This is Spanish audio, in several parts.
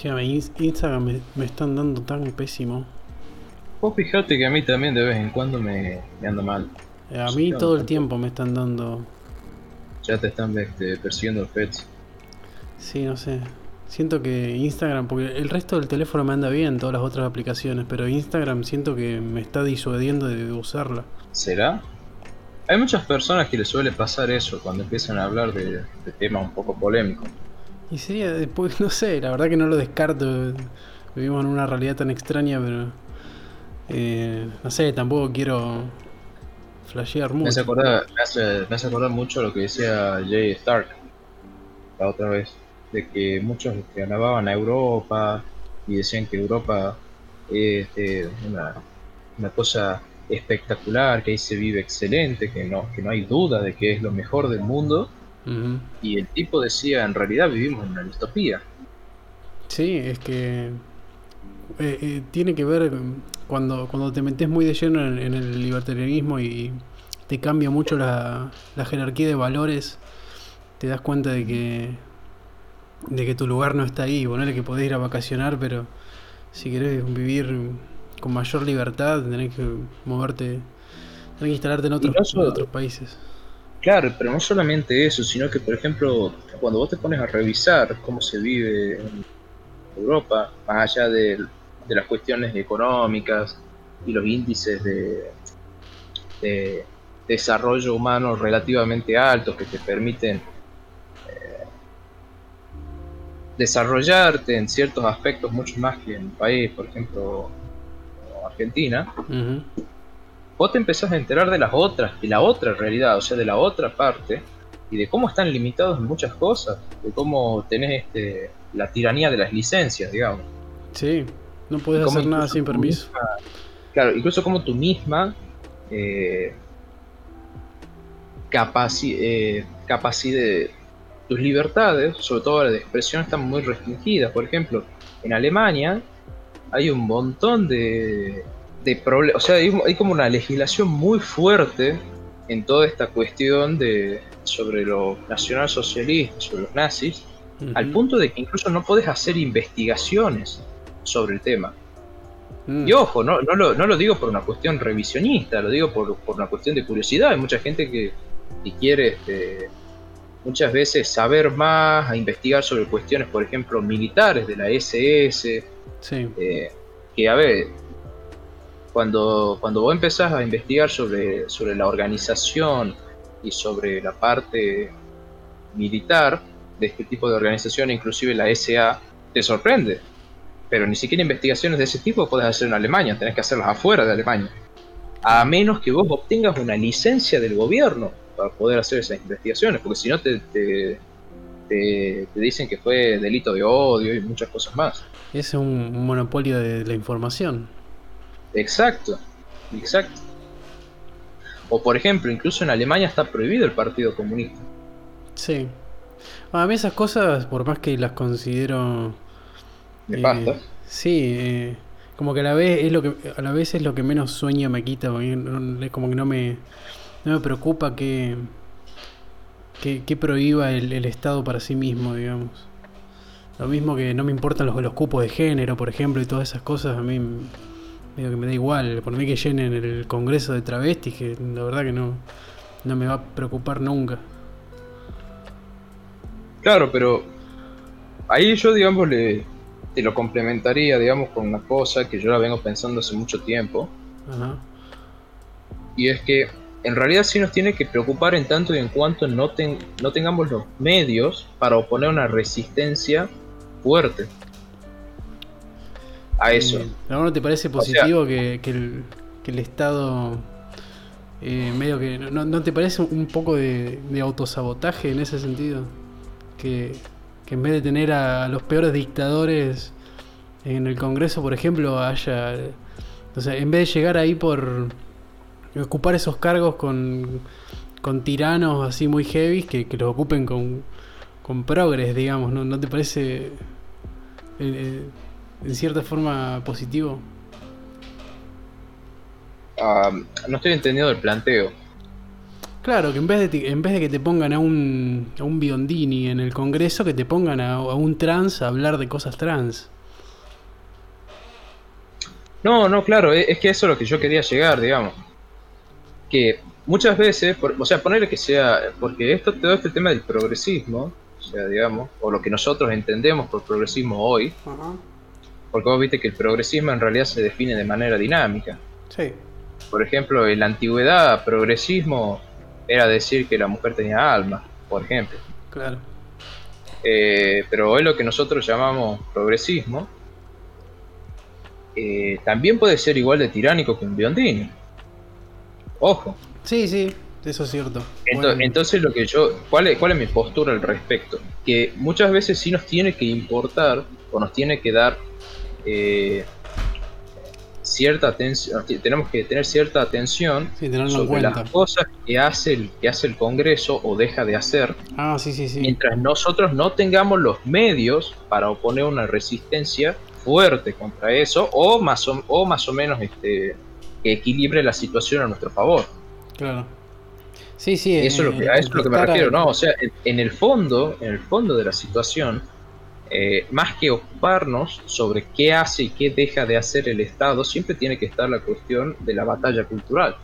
Che, Instagram me, me están dando tan pésimo. Vos fijate que a mí también de vez en cuando me, me anda mal. Eh, A mí todo el tiempo me están dando. Ya te están este, persiguiendo los pets. Sí, no sé. Siento que Instagram, porque el resto del teléfono me anda bien, todas las otras aplicaciones, pero Instagram siento que me está disuadiendo de usarla. ¿Será? Hay muchas personas que les suele pasar eso cuando empiezan a hablar de, de temas un poco polémicos. Y sería después, no sé, la verdad que no lo descarto. Vivimos en una realidad tan extraña, pero. eh, no sé, tampoco quiero flashear Me hace, mucho. acordar, me, hace, me hace acordar mucho lo que decía Jay Stark la otra vez, de que muchos este, alababan a Europa y decían que Europa es este, una, una cosa espectacular, que ahí se vive excelente, que no, que no hay duda de que es lo mejor del mundo. Y el tipo decía, en realidad vivimos en una distopía. Sí, es que eh, eh, tiene que ver cuando, cuando te metes muy de lleno en, en el libertarianismo y te cambia mucho la, la jerarquía de valores, te das cuenta de que de que tu lugar no está ahí, ponele que podés ir a vacacionar, pero si querés vivir con mayor libertad, tenés que moverte, tenés que instalarte en otros, no solo- en otros países. Claro, pero no solamente eso, sino que, por ejemplo, cuando vos te pones a revisar cómo se vive en Europa, más allá de, las cuestiones económicas y los índices de, de desarrollo humano relativamente altos que te permiten eh, desarrollarte en ciertos aspectos mucho más que en un país, por ejemplo, Argentina. Vos te empezás a enterar de las otras, de la otra realidad, o sea, de la otra parte, y de cómo están limitados en muchas cosas, de cómo tenés este, la tiranía de las licencias, digamos. Sí, no Cómo hacer nada sin permiso. misma- claro, incluso como tú misma eh, capaci eh, capaci- tus libertades, sobre todo la de expresión, están muy restringidas. Por ejemplo, en Alemania hay un montón de, de problemas, o sea, hay, hay como una legislación muy fuerte en toda esta cuestión de sobre los nacionalsocialistas, sobre los nazis, al punto de que incluso no podés hacer investigaciones sobre el tema. Mm. Y ojo, no, no, lo, no lo digo por una cuestión revisionista, lo digo por, por una cuestión de curiosidad. Hay mucha gente que, que quiere este, muchas veces saber más, a investigar sobre cuestiones, por ejemplo, militares de la SS, Sí. eh, que a ver, cuando, cuando vos empezás a investigar sobre, sobre la organización y sobre la parte militar de este tipo de organización, inclusive la SA, te sorprende. Pero ni siquiera investigaciones de ese tipo puedes hacer en Alemania, tenés que hacerlas afuera de Alemania. A menos que vos obtengas una licencia del gobierno para poder hacer esas investigaciones, porque si no te, te, te- te dicen que fue delito de odio y muchas cosas más. Es un monopolio de la información. Exacto, exacto. O por ejemplo, incluso en Alemania está prohibido el Partido Comunista. Sí. A mí esas cosas, por más que las considero... Nefastas. eh, sí, eh, como que a la vez es lo que a la vez es lo que menos sueño me quita, es como que no me no me preocupa que que, que prohíba el, el Estado para sí mismo, digamos. Lo mismo que no me importan los, los cupos de género, por ejemplo, y todas esas cosas, a mí medio que me da igual. Por mí que llenen el Congreso de travestis, que la verdad que no, no me va a preocupar nunca. Claro, pero ahí yo, digamos, le, te lo complementaría, digamos, con una cosa que yo la vengo pensando hace mucho tiempo. Ajá. Y es que en realidad sí nos tiene que preocupar en tanto y en cuanto no, ten- no tengamos los medios para oponer una resistencia fuerte a eso. Eh, ¿A no te parece sea- positivo que, que el, que el Estado eh, medio que... No, ¿No te parece un poco de, de autosabotaje en ese sentido? Que, que en vez de tener a los peores dictadores en el Congreso, por ejemplo, haya... O sea, en vez de llegar ahí por ocupar esos cargos con, con tiranos así muy heavy, que, que los ocupen con, con progres, digamos, ¿no, ¿No te parece eh, eh, en cierta forma positivo? Ah, no estoy entendiendo el planteo. Claro, que en vez de, ti- en vez de que te pongan a un, a un Biondini en el Congreso, que te pongan a, a un trans a hablar de cosas trans. No, no, claro, e- es que eso es lo que yo quería llegar, digamos. Que muchas veces, por- o sea, ponerle que sea, porque esto, todo este tema del progresismo, o sea, digamos, o lo que nosotros entendemos por progresismo hoy, porque vos viste que el progresismo en realidad se define de manera dinámica. Sí, Por ejemplo, en la antigüedad, progresismo era decir que la mujer tenía alma, por ejemplo. claro. Eh, pero hoy lo que nosotros llamamos progresismo eh, también puede ser igual de tiránico que un Biondini. Ojo. Sí, sí, eso es cierto. Ento- Bueno, entonces lo que yo, ¿cuál es, ¿cuál es mi postura al respecto? Que muchas veces sí nos tiene que importar o nos tiene que dar eh, cierta atención, tenemos que tener cierta atención sí, sobre las cosas que hace el que hace el Congreso o deja de hacer Ah, sí, sí, sí. mientras nosotros no tengamos los medios para oponer una resistencia fuerte contra eso o más o, o más o menos este que equilibre la situación a nuestro favor. Claro. Sí, sí. Eso es lo que, a eso es lo que me a- refiero, ¿no? O sea, en, en el fondo, en el fondo de la situación, eh, más que ocuparnos sobre qué hace y qué deja de hacer el Estado, siempre tiene que estar la cuestión de la batalla cultural,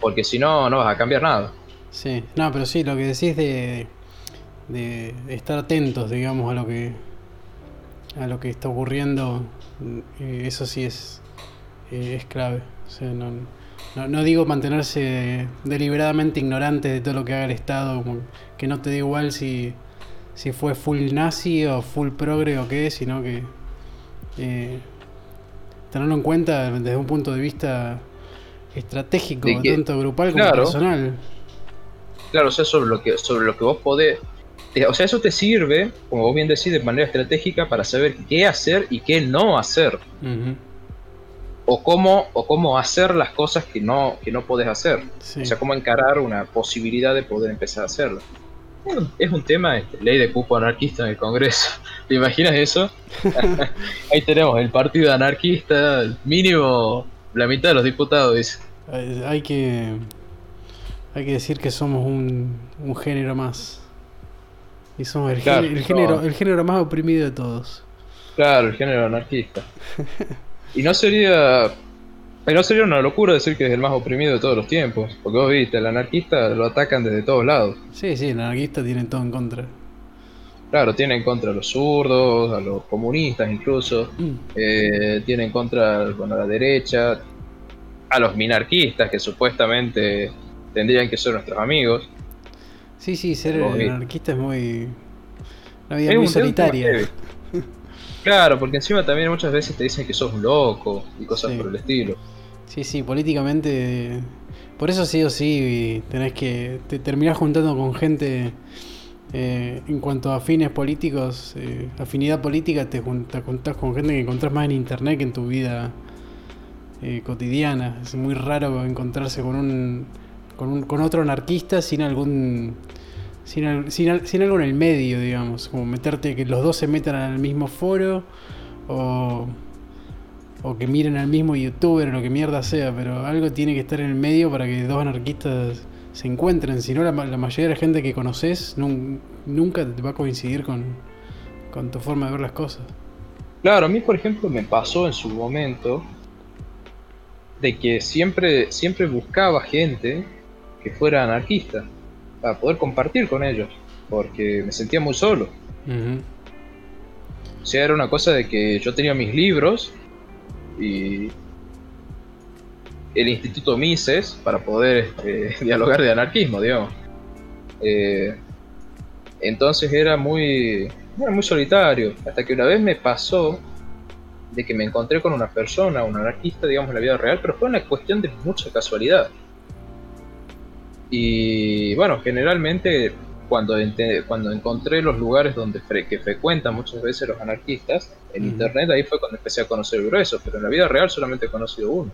porque si no, no vas a cambiar nada. Sí, no, pero sí, lo que decís de, de estar atentos, digamos, a lo que a lo que está ocurriendo, eh, eso sí es, eh, es clave. O sea, no, no, no digo mantenerse deliberadamente ignorante de todo lo que haga el Estado, como que no te da igual si, si fue full nazi o full progre o qué, sino que eh, tenerlo en cuenta desde un punto de vista estratégico, De que- tanto grupal como claro. personal. Claro, o sea, sobre lo que, sobre lo que vos podés. eh, O sea, eso te sirve, como vos bien decís, de manera estratégica para saber qué hacer y qué no hacer. O cómo, o cómo hacer las cosas que no, que no podés hacer. sí. O sea, cómo encarar una posibilidad de poder empezar a hacerlo. Es un- tema, este, ley de cupo anarquista en el Congreso. ¿Te imaginas eso? Ahí tenemos el partido anarquista, mínimo la mitad de los diputados, dice. Hay, que hay que decir que somos un, un género más. Y somos el, Claro, género, el, género, no. el género más oprimido de todos. Claro, el género anarquista. Y no sería. No sería una locura decir que es el más oprimido de todos los tiempos. Porque vos viste, el anarquista lo atacan desde todos lados. Sí, sí, el anarquista tiene todo en contra. Claro, tiene en contra a los zurdos, a los comunistas incluso. Mm, eh, tiene en contra bueno, a la derecha, a los minarquistas que supuestamente tendrían que ser nuestros amigos. Sí, sí, ser anarquista es muy. Una vida Es muy un- solitaria. Claro, porque encima también muchas veces te dicen que sos un loco y cosas Sí. por el estilo. Sí, sí, políticamente. Por eso sí o sí tenés que. Te terminás juntando con gente. eh, en cuanto a fines políticos, eh, afinidad política, te, jun- te juntás con gente que encontrás más en internet que en tu vida eh, cotidiana. Es muy raro encontrarse con un, con un con otro anarquista sin algún sin, sin, sin algo en el medio, digamos, como meterte que los dos se metan al mismo foro o o que miren al mismo youtuber o lo que mierda sea, pero algo tiene que estar en el medio para que dos anarquistas se encuentren, si no la, ma- la mayoría de la gente que conoces nun- nunca te va a coincidir con, con tu forma de ver las cosas. Claro, a mí por ejemplo me pasó en su momento de que siempre, siempre buscaba gente que fuera anarquista para poder compartir con ellos, porque me sentía muy solo. O sea, era una cosa de que yo tenía mis libros y el Instituto Mises para poder este, dialogar de anarquismo, digamos. Eh, entonces era muy, era muy solitario, hasta que una vez me pasó de que me encontré con una persona, un anarquista, digamos, en la vida real, pero fue una cuestión de mucha casualidad. Y bueno, generalmente cuando, ente- cuando encontré los lugares donde fre- que frecuentan muchas veces los anarquistas, en internet ahí fue cuando empecé a conocer el grueso, pero en la vida real solamente he conocido uno.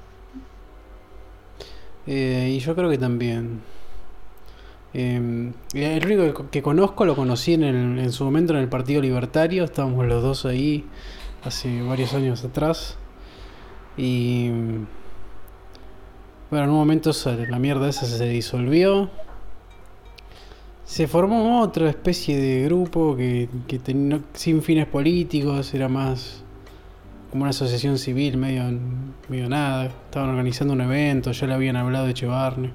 Eh, y yo creo que también. Eh, el único que conozco lo conocí en, el- en su momento en el Partido Libertario, estábamos los dos ahí hace varios años atrás. Y, Bueno, en un momento la mierda esa se disolvió. Se formó otra especie de grupo que, que tenía, sin fines políticos, era más como una asociación civil, medio, medio nada. Estaban organizando un evento, ya le habían hablado de Chevarne.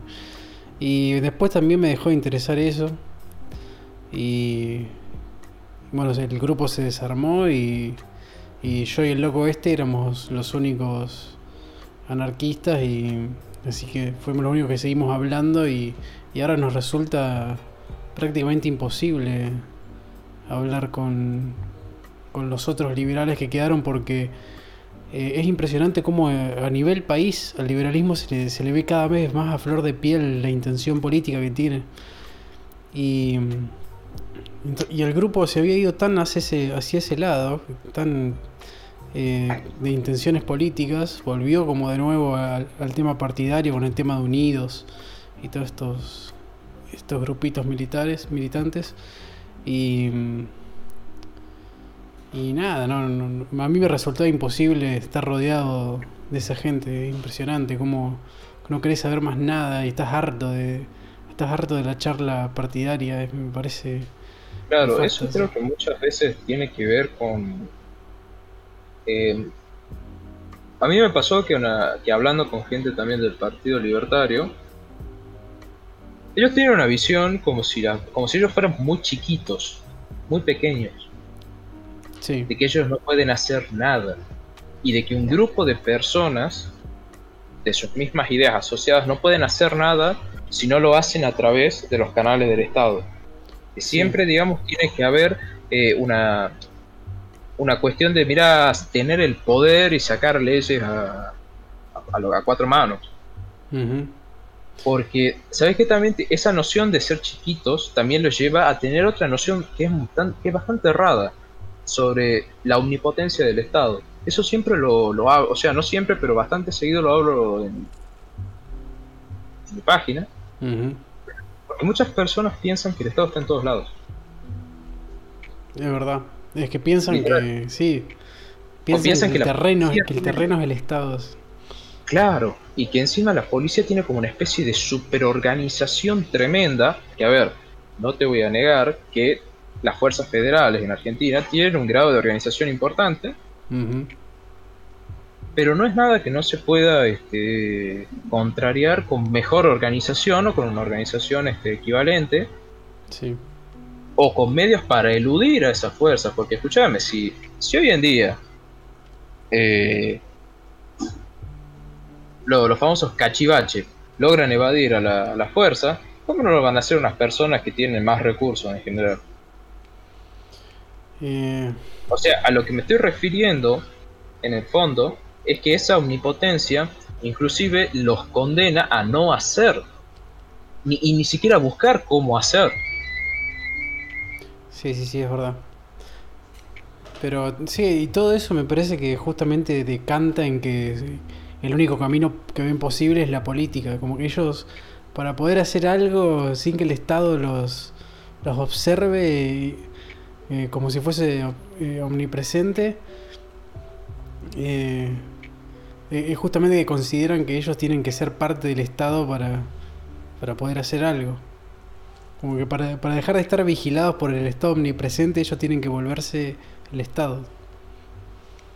Y después también me dejó de interesar eso. Y bueno, el grupo se desarmó y, y yo y el loco este éramos los únicos anarquistas y así que fuimos los únicos que seguimos hablando y, y ahora nos resulta prácticamente imposible hablar con, con los otros liberales que quedaron porque eh, es impresionante cómo eh, a nivel país al liberalismo se le, ve cada vez más a flor de piel la intención política que tiene. Y, y el grupo se había ido tan hacia ese, hacia ese lado, tan eh, de intenciones políticas, volvió como de nuevo al, al, tema partidario con el tema de Unidos y todos estos, estos grupitos militares, militantes. Y y nada, no, a mí me resultó imposible estar rodeado de esa gente, impresionante, como no querés saber más nada y estás harto de estás harto de la charla partidaria, me parece Claro, eso creo que muchas veces tiene que ver con eh, a mí me pasó que, una, que hablando con gente también del Partido Libertario, ellos tienen una visión como si, la, como si ellos fueran muy chiquitos, muy pequeños. De que ellos no pueden hacer nada. Y de que un grupo de personas de sus mismas ideas asociadas no pueden hacer nada si no lo hacen a través de los canales del Estado. Que siempre, digamos, tiene que haber eh, una, una cuestión de, mira, tener el poder y sacar leyes a, a, cuatro manos. Porque, ¿sabes que también esa noción de ser chiquitos también lo lleva a tener otra noción que es, que es bastante errada sobre la omnipotencia del Estado. Eso siempre lo, lo hago, o sea, no siempre, pero bastante seguido lo hablo en, mi página. Porque muchas personas piensan que el Estado está en todos lados. Es verdad. Es que piensan que. Sí. Piensan, que, el terreno, que el terreno es el Estado. Claro, y que encima la policía tiene como una especie de superorganización tremenda. Que a ver, no te voy a negar que las fuerzas federales en Argentina tienen un grado de organización importante, pero no es nada que no se pueda este, contrariar con mejor organización o con una organización este, equivalente. O con medios para eludir a esas fuerzas, porque escúchame, si, si hoy en día eh, los famosos cachivaches logran evadir a la, a la fuerza, ¿cómo no lo van a hacer unas personas que tienen más recursos en general? Eh, o sea, a lo que me estoy refiriendo, en el fondo, es que esa omnipotencia inclusive los condena a no hacer, ni, y ni siquiera buscar cómo hacer. Sí, sí, sí, es verdad. Pero sí, y todo eso me parece que justamente decanta en que el único camino que ven posible es la política. Como que ellos, para poder hacer algo sin que el Estado los, los observe, eh, como si fuese eh, omnipresente, eh, es justamente que consideran que ellos tienen que ser parte del Estado para, para poder hacer algo. Como que para, para, dejar de estar vigilados por el Estado omnipresente, ellos tienen que volverse el Estado.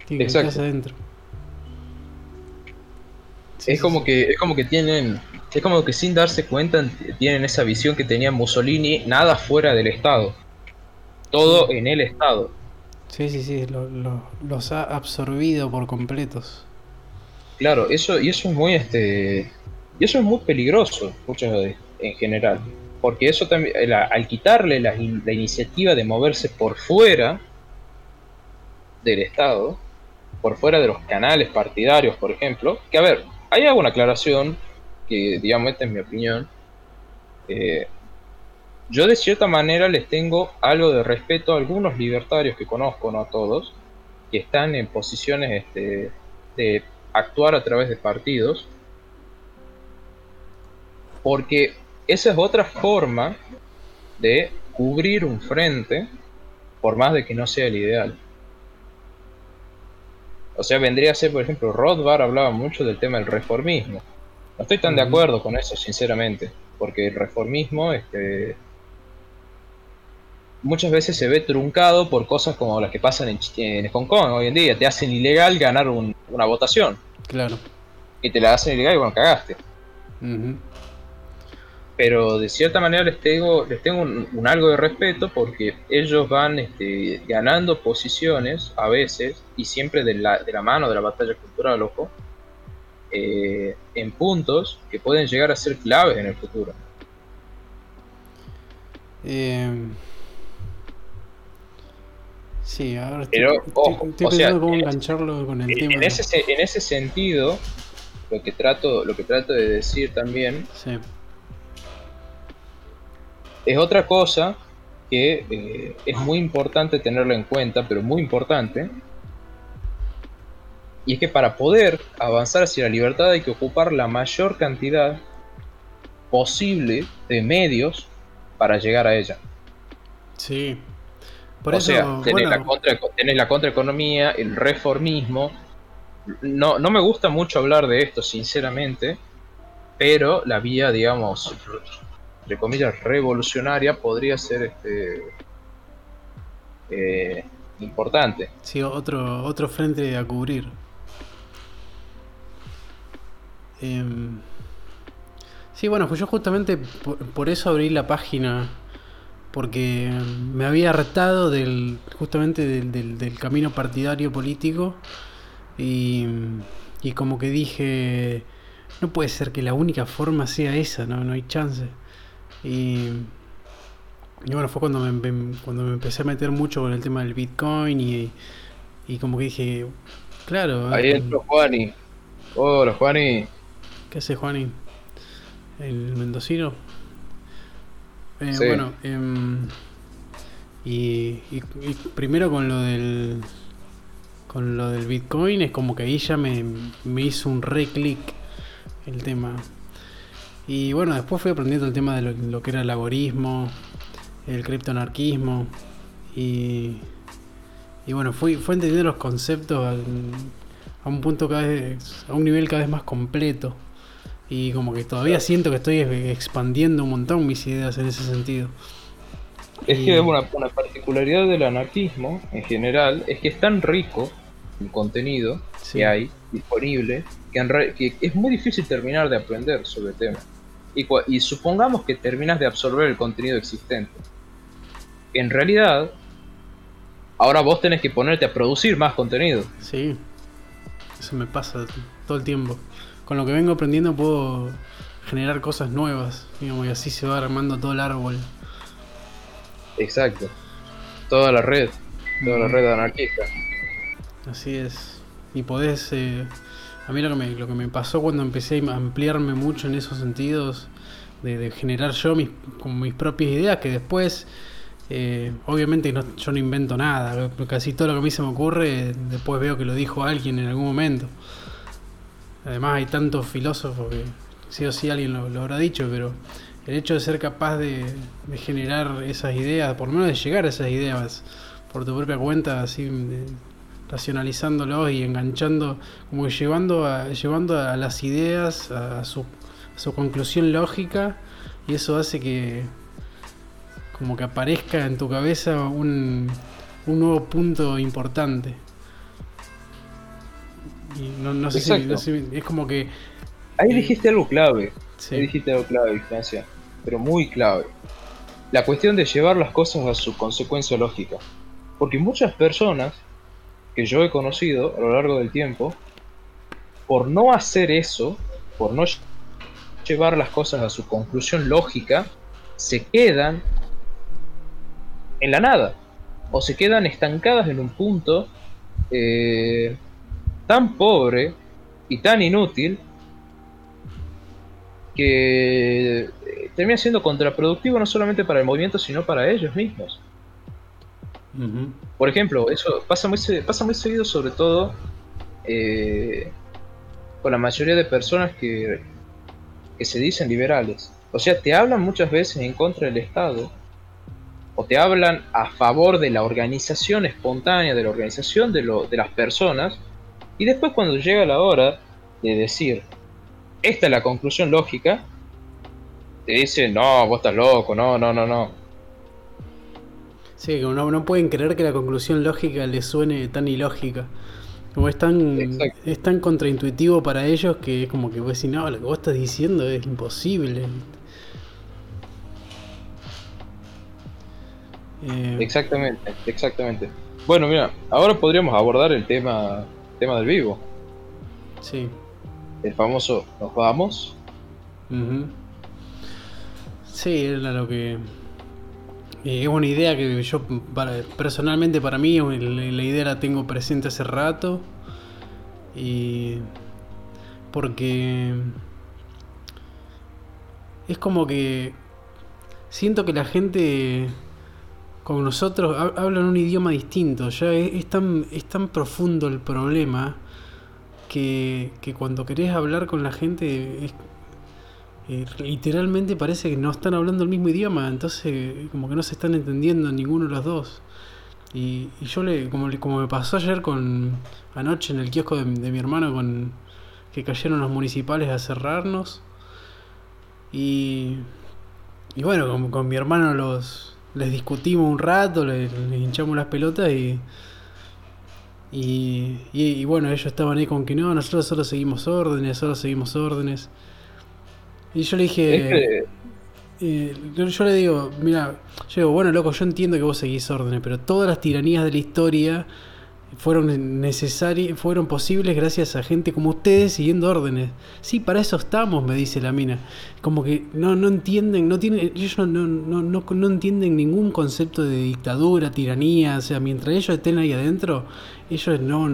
Tienen que quedarse adentro. Es como que es como que tienen es como que sin darse cuenta tienen esa visión que tenía Mussolini nada fuera del Estado todo en el Estado. Sí, sí, sí, los ha absorbido por completos. Claro, eso, y eso es muy este. Y eso es muy peligroso, muchas veces, en general. Porque eso también, al quitarle la, iniciativa de moverse por fuera del Estado, por fuera de los canales partidarios, por ejemplo, que a ver, hay alguna aclaración que, digamos, esta es mi opinión, eh, yo de cierta manera les tengo algo de respeto a algunos libertarios que conozco, no a todos, que están en posiciones este, de actuar a través de partidos, porque esa es otra forma de cubrir un frente, por más de que no sea el ideal. O sea, vendría a ser, por ejemplo, Rothbard hablaba mucho del tema del reformismo. No estoy tan de acuerdo con eso, sinceramente, porque el reformismo este, muchas veces se ve truncado por cosas como las que pasan en, Hong Kong hoy en día. Te hacen ilegal ganar una votación. Claro. Y te la hacen ilegal y bueno, cagaste. Pero de cierta manera les tengo, les tengo un, algo de respeto porque ellos van este, ganando posiciones a veces y siempre de la, de la mano de la batalla cultural, ojo, eh, en puntos que pueden llegar a ser claves en el futuro. Eh, Sí, ahora estoy, Pero, ojo, cómo engancharlo con el tema. En ese, en ese sentido, lo que trato, lo que trato de decir también es otra cosa que eh, es muy importante tenerlo en cuenta, pero muy importante. Y es que para poder avanzar hacia la libertad hay que ocupar la mayor cantidad posible de medios para llegar a ella. Sí, o sea, tenés, la contra, la contraeconomía, el reformismo. No, no me gusta mucho hablar de esto, sinceramente, pero la vía, digamos, de comillas, revolucionaria podría ser este eh, importante. Sí, otro, otro frente a cubrir. Em, sí, bueno, pues yo justamente por eso abrí la página porque me había retado del, justamente del, camino partidario político y, y, como que dije, no puede ser que la única forma sea esa, no, no hay chance. Y, y bueno, fue cuando me, cuando me empecé a meter mucho con el tema del Bitcoin y, y como que dije, claro. Ahí entró Juani. Hola Juani. ¿Qué hace Juani? ¿El mendocino? Eh, bueno, em, y, primero con lo del con lo del Bitcoin es como que ahí ya me, hizo un re clic el tema. Y bueno, después fui aprendiendo el tema de lo, que era el laborismo, el criptoanarquismo y, y bueno, fui, fue entendiendo los conceptos a un punto cada vez, a un nivel cada vez más completo. Y como que todavía siento que estoy expandiendo un montón mis ideas en ese sentido. Es que una, una, particularidad del anarquismo en general es que es tan rico el contenido que hay disponible que, es muy difícil terminar de aprender sobre el tema. Y, y supongamos que terminas de absorber el contenido existente. En realidad, ahora vos tenés que ponerte a producir más contenido. Sí, eso me pasa todo el tiempo con lo que vengo aprendiendo puedo generar cosas nuevas, digamos, y así se va armando todo el árbol. Exacto. Toda la red, toda la red anarquista. Así es. Y podés... Eh, a mí lo que, me, lo que me pasó cuando empecé a ampliarme mucho en esos sentidos, de, generar yo mis, con mis propias ideas, que después... Eh, obviamente yo no invento nada, casi todo lo que a mí se me ocurre, después veo que lo dijo alguien en algún momento. Además hay tantos filósofos que sí o sí alguien lo, habrá dicho, pero el hecho de ser capaz de, generar esas ideas, por lo menos de llegar a esas ideas por tu propia cuenta, así racionalizándolos y enganchando, como que llevando a, llevando a las ideas a su, su conclusión lógica y eso hace que como que aparezca en tu cabeza un, un nuevo punto importante no, sé si, es como que. Ahí eh, dijiste algo clave. Ahí dijiste algo clave, distancia. Pero muy clave. La cuestión de llevar las cosas a su consecuencia lógica. Porque muchas personas que yo he conocido a lo largo del tiempo, por no hacer eso, por no llevar las cosas a su conclusión lógica, se quedan en la nada. O se quedan estancadas en un punto eh, tan pobre y tan inútil que termina siendo contraproductivo no solamente para el movimiento, sino para ellos mismos. Por ejemplo, eso pasa muy, pasa muy seguido, sobre todo eh, con la mayoría de personas que, que se dicen liberales. O sea, te hablan muchas veces en contra del Estado, o te hablan a favor de la organización espontánea, de la organización de, lo, de las personas, y después cuando llega la hora de decir esta es la conclusión lógica, te dicen, no, vos estás loco, no, no, no, no. Sí, como no, no pueden creer que la conclusión lógica les suene tan ilógica. Como es tan, es tan contraintuitivo para ellos que es como que vos decís, no, lo que vos estás diciendo es imposible. Eh, exactamente, exactamente. Bueno, mira, ahora podríamos abordar el tema, tema del vivo. Sí. El famoso nos vamos. Sí, era lo que... Es una idea que yo, personalmente para mí, la idea la tengo presente hace rato. Y... Porque... Es como que... Siento que la gente con nosotros hablan un idioma distinto. Ya es, tan, es tan profundo el problema que, que cuando querés hablar con la gente literalmente parece que no están hablando el mismo idioma, entonces como que no se están entendiendo ninguno de los dos. Y, yo le, como, como me pasó ayer con anoche en el kiosco de, mi hermano con que cayeron los municipales a cerrarnos. Y, y bueno, con mi hermano los les discutimos un rato, les, hinchamos las pelotas y, y, bueno, ellos estaban ahí con que no, nosotros solo seguimos órdenes, solo seguimos órdenes. Y yo le dije, eh, yo le digo, mira, yo digo, bueno, loco, yo entiendo que vos seguís órdenes, pero todas las tiranías de la historia fueron necesarias, fueron posibles gracias a gente como ustedes siguiendo órdenes. Sí, para eso estamos, me dice la mina. Como que no, no entienden, no tienen, ellos no, no, no, no entienden ningún concepto de dictadura, tiranía, o sea, mientras ellos estén ahí adentro, ellos no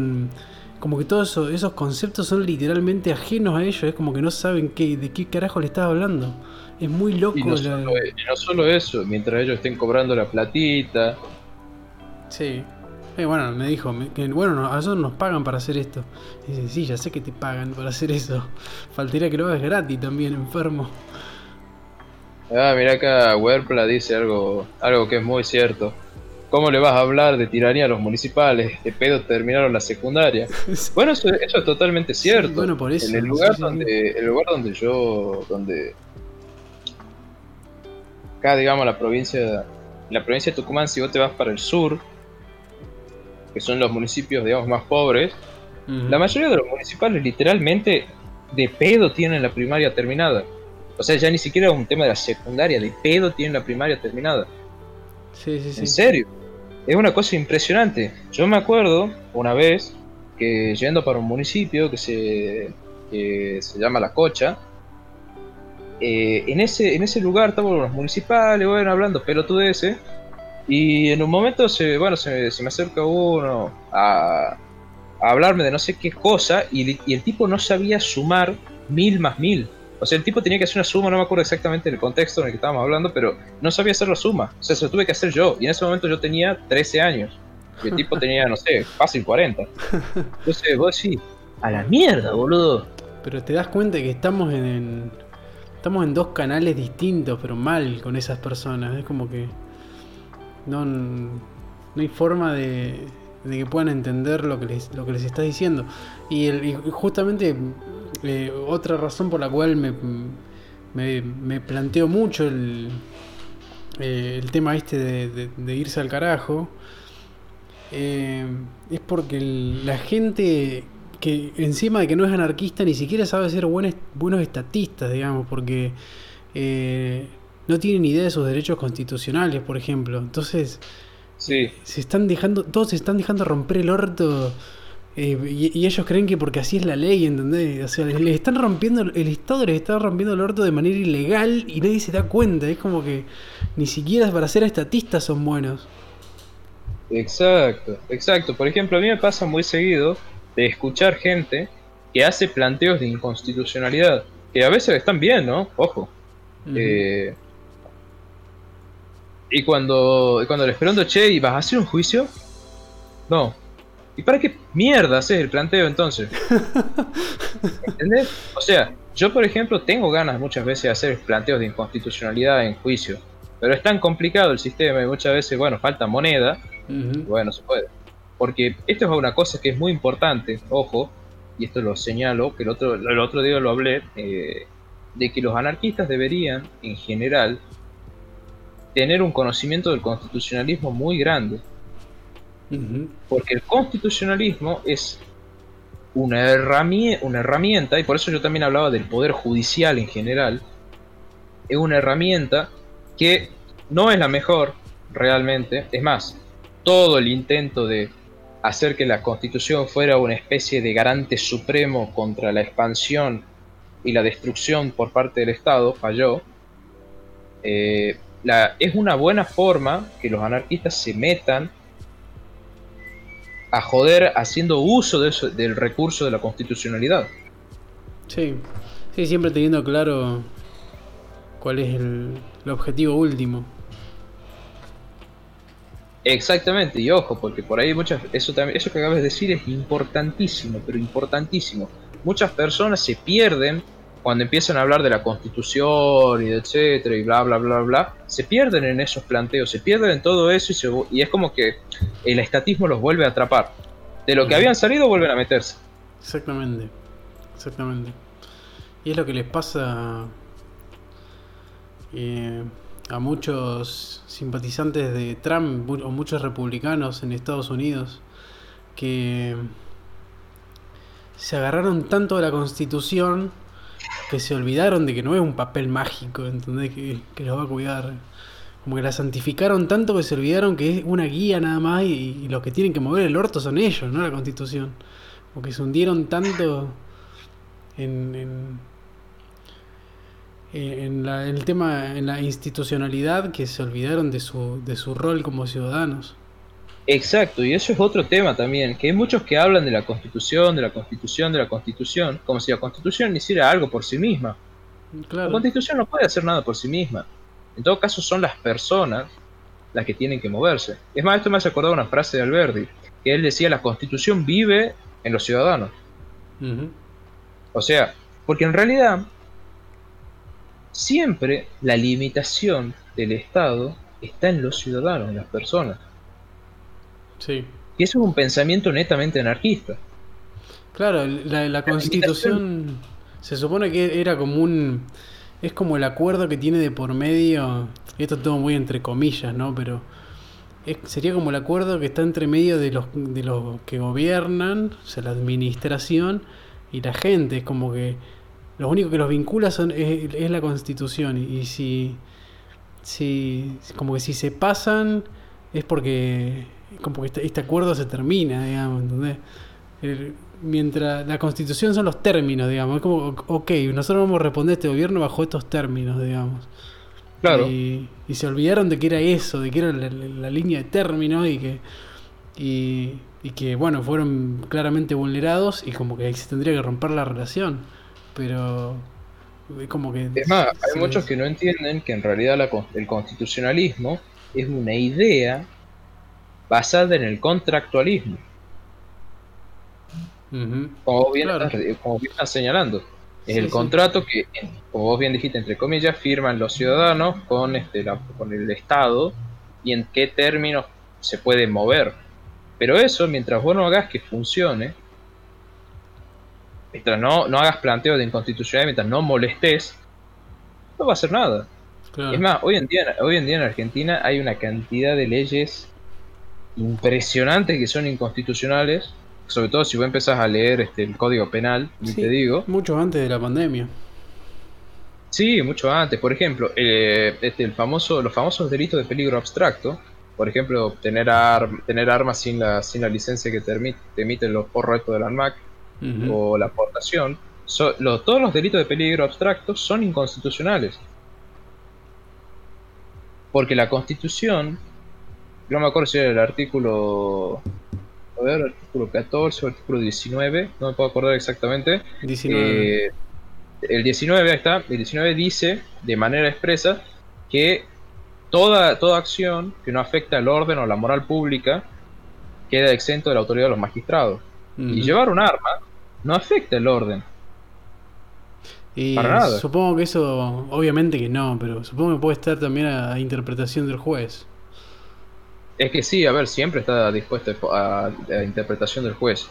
como que todos esos, conceptos son literalmente ajenos a ellos, es como que no saben qué, de qué carajo le estás hablando. Es muy loco. Y no, solo, y no solo eso, mientras ellos estén cobrando la platita. Sí. Eh, bueno, me dijo, que bueno, a nosotros nos pagan para hacer esto. Y dice, sí, ya sé que te pagan para hacer eso. Faltaría que lo hagas gratis también, enfermo. Ah, mira acá, Werpla dice algo, algo que es muy cierto. ¿Cómo le vas a hablar de tiranía a los municipales? De pedo terminaron la secundaria. bueno, eso, es totalmente cierto. bueno, por eso. En el lugar donde, el lugar donde yo, donde acá digamos la provincia, la provincia de Tucumán, si vos te vas para el sur, que son los municipios, digamos, más pobres, la mayoría de los municipales literalmente de pedo tienen la primaria terminada. O sea, ya ni siquiera es un tema de la secundaria, de pedo tienen la primaria terminada. Sí, sí, sí. En serio. Es una cosa impresionante. Yo me acuerdo una vez que yendo para un municipio que se, se llama La Cocha, eh, en, ese, en ese lugar estaban los municipales, bueno, hablando pelotudeces, y en un momento se, bueno, se, me acerca uno a, hablarme de no sé qué cosa y, el tipo no sabía sumar mil más mil. O sea, el tipo tenía que hacer una suma, no me acuerdo exactamente el contexto en el que estábamos hablando, pero no sabía hacer la suma. O sea, se lo tuve que hacer yo. Y en ese momento yo tenía 13 años. Y el tipo tenía, no sé, fácil 40. Entonces vos decís, a la mierda, boludo. Pero te das cuenta que estamos en, estamos en dos canales distintos, pero mal con esas personas. Es como que no, no hay forma de, que puedan entender lo que les, lo que les está diciendo. Y, justamente eh, otra razón por la cual me, me, planteo mucho el, eh, el tema este de, irse al carajo eh, es porque la gente que encima de que no es anarquista ni siquiera sabe ser buenos, buenos estatistas, digamos, porque no tienen idea de sus derechos constitucionales, por ejemplo. Entonces, sí. se están dejando, todos se están dejando romper el orto. Eh, y, ellos creen que porque así es la ley, ¿entendés? O sea, les, están rompiendo, el Estado les está rompiendo el orto de manera ilegal y nadie se da cuenta. Es como que ni siquiera para ser estatistas son buenos. Exacto, exacto. Por ejemplo, a mí me pasa muy seguido de escuchar gente que hace planteos de inconstitucionalidad, que a veces están bien, ¿no? Ojo. eh, y cuando, cuando les pregunto, che, ¿y vas a hacer un juicio? No. ¿Y para qué mierda haces el planteo entonces? ¿Entendés? O sea, yo por ejemplo tengo ganas muchas veces de hacer planteos de inconstitucionalidad en juicio. Pero es tan complicado el sistema y muchas veces, bueno, falta moneda. Bueno, se puede. Porque esto es una cosa que es muy importante, ojo, y esto lo señalo, que el otro, el otro día lo hablé, eh, de que los anarquistas deberían, en general, tener un conocimiento del constitucionalismo muy grande. Porque el constitucionalismo es una herramienta, y por eso yo también hablaba del poder judicial en general, es una herramienta que no es la mejor realmente, es más, todo el intento de hacer que la constitución fuera una especie de garante supremo contra la expansión y la destrucción por parte del Estado falló. Eh, es una buena forma que los anarquistas se metan a joder haciendo uso de del recurso de la constitucionalidad. Sí, sí, siempre teniendo claro cuál es el, el objetivo último. Exactamente, y ojo, porque por ahí muchas, eso, eso que acabas de decir es importantísimo, pero importantísimo. Muchas personas se pierden cuando empiezan a hablar de la constitución y de etcétera y bla bla bla bla, se pierden en esos planteos, se pierden en todo eso y, y es como que el estatismo los vuelve a atrapar. De lo que habían salido vuelven a meterse. Exactamente, exactamente. Y es lo que les pasa eh, a muchos simpatizantes de Trump o muchos republicanos en Estados Unidos que se agarraron tanto de la constitución que se olvidaron de que no es un papel mágico, ¿entendés? Que, que los va a cuidar. Como que la santificaron tanto que se olvidaron que es una guía nada más y, los que tienen que mover el orto son ellos, no la constitución. Como que se hundieron tanto en, en, en, la, el tema, en la institucionalidad que se olvidaron de su, de su rol como ciudadanos. Exacto, y eso es otro tema también, que hay muchos que hablan de la constitución, de la constitución, de la constitución, como si la constitución hiciera algo por sí misma. La constitución no puede hacer nada por sí misma. En todo caso son las personas las que tienen que moverse. Es más, esto me hace acordar una frase de Alberti, que él decía, la constitución vive en los ciudadanos. O sea, porque en realidad siempre la limitación del Estado está en los ciudadanos, en las personas. Sí. Y eso es un pensamiento netamente anarquista. Claro, la, constitución se supone que era como un... Es como el acuerdo que tiene de por medio, esto es todo muy entre comillas, ¿no? Pero sería como el acuerdo que está entre medio de los, de los que gobiernan, o sea, la administración y la gente. Es como que lo único que los vincula son, es, la constitución. Y, y si, si, como que si se pasan, es porque como que este, este, acuerdo se termina, digamos, ¿entendés? mientras la constitución son los términos, digamos, es como, ok, nosotros vamos a responder a este gobierno bajo estos términos, digamos. Claro. Y, se olvidaron de que era eso, de que era la, línea de términos y que, y, que, bueno, fueron claramente vulnerados y como que ahí se tendría que romper la relación. Pero como que... Es más, hay muchos que no entienden que en realidad el constitucionalismo es una idea basada en el contractualismo. como, bien, están señalando. Es el contrato que, como vos bien dijiste, entre comillas, firman los ciudadanos con, este, con el Estado y en qué términos se puede mover. Pero eso, mientras vos no hagas que funcione, mientras no, no hagas planteos de inconstitucionalidad, mientras no molestes, no va a hacer nada. Es más, hoy en, día, hoy en día en Argentina hay una cantidad de leyes impresionantes que son inconstitucionales, sobre todo si vos empezás a leer este, el código penal, te digo. Mucho antes de la pandemia. Sí, mucho antes. Por ejemplo, eh, este, el famoso, los famosos delitos de peligro abstracto, por ejemplo, tener, tener armas sin la, sin la licencia que te, emiten los porros del ANMAC, o la aportación, todos los delitos de peligro abstracto son inconstitucionales. Porque la constitución no me acuerdo si era el artículo. A ver, artículo 14 o artículo 19, no me puedo acordar exactamente. 19. Eh, el 19, ahí está, el 19 dice de manera expresa que toda, toda acción que no afecta el orden o la moral pública queda exento de la autoridad de los magistrados. Y llevar un arma no afecta el orden. Y Para nada. Supongo que eso, obviamente que no, pero supongo que puede estar también a interpretación del juez. Es que sí, a ver, siempre está dispuesto a, la interpretación del juez.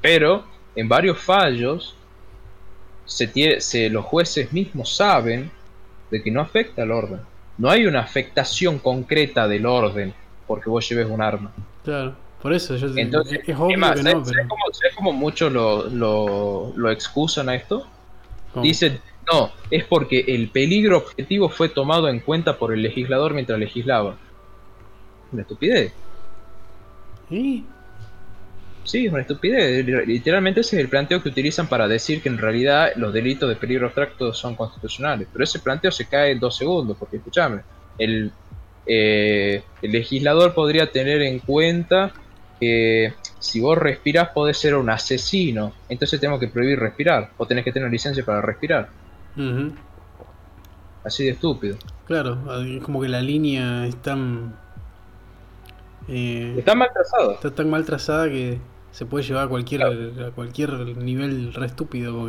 Pero en varios fallos se, se los jueces mismos saben de que no afecta al orden. No hay una afectación concreta del orden porque vos lleves un arma. Claro, por eso yo Entonces, es obvio que no, cómo, muchos lo, lo, lo, excusan a esto? Dicen, no, es porque el peligro objetivo fue tomado en cuenta por el legislador mientras legislaba. Una estupidez. ¿Y? Sí, es una estupidez. Literalmente ese es el planteo que utilizan para decir que en realidad los delitos de peligro abstracto son constitucionales. Pero ese planteo se cae en dos segundos, porque escúchame, el, eh, el legislador podría tener en cuenta que si vos respirás podés ser un asesino, entonces tenemos que prohibir respirar, o tenés que tener licencia para respirar. Así de estúpido. Claro, es como que la línea es tan... Eh, está mal trazada. Está tan mal trazada que se puede llevar a cualquier, a cualquier nivel re estúpido.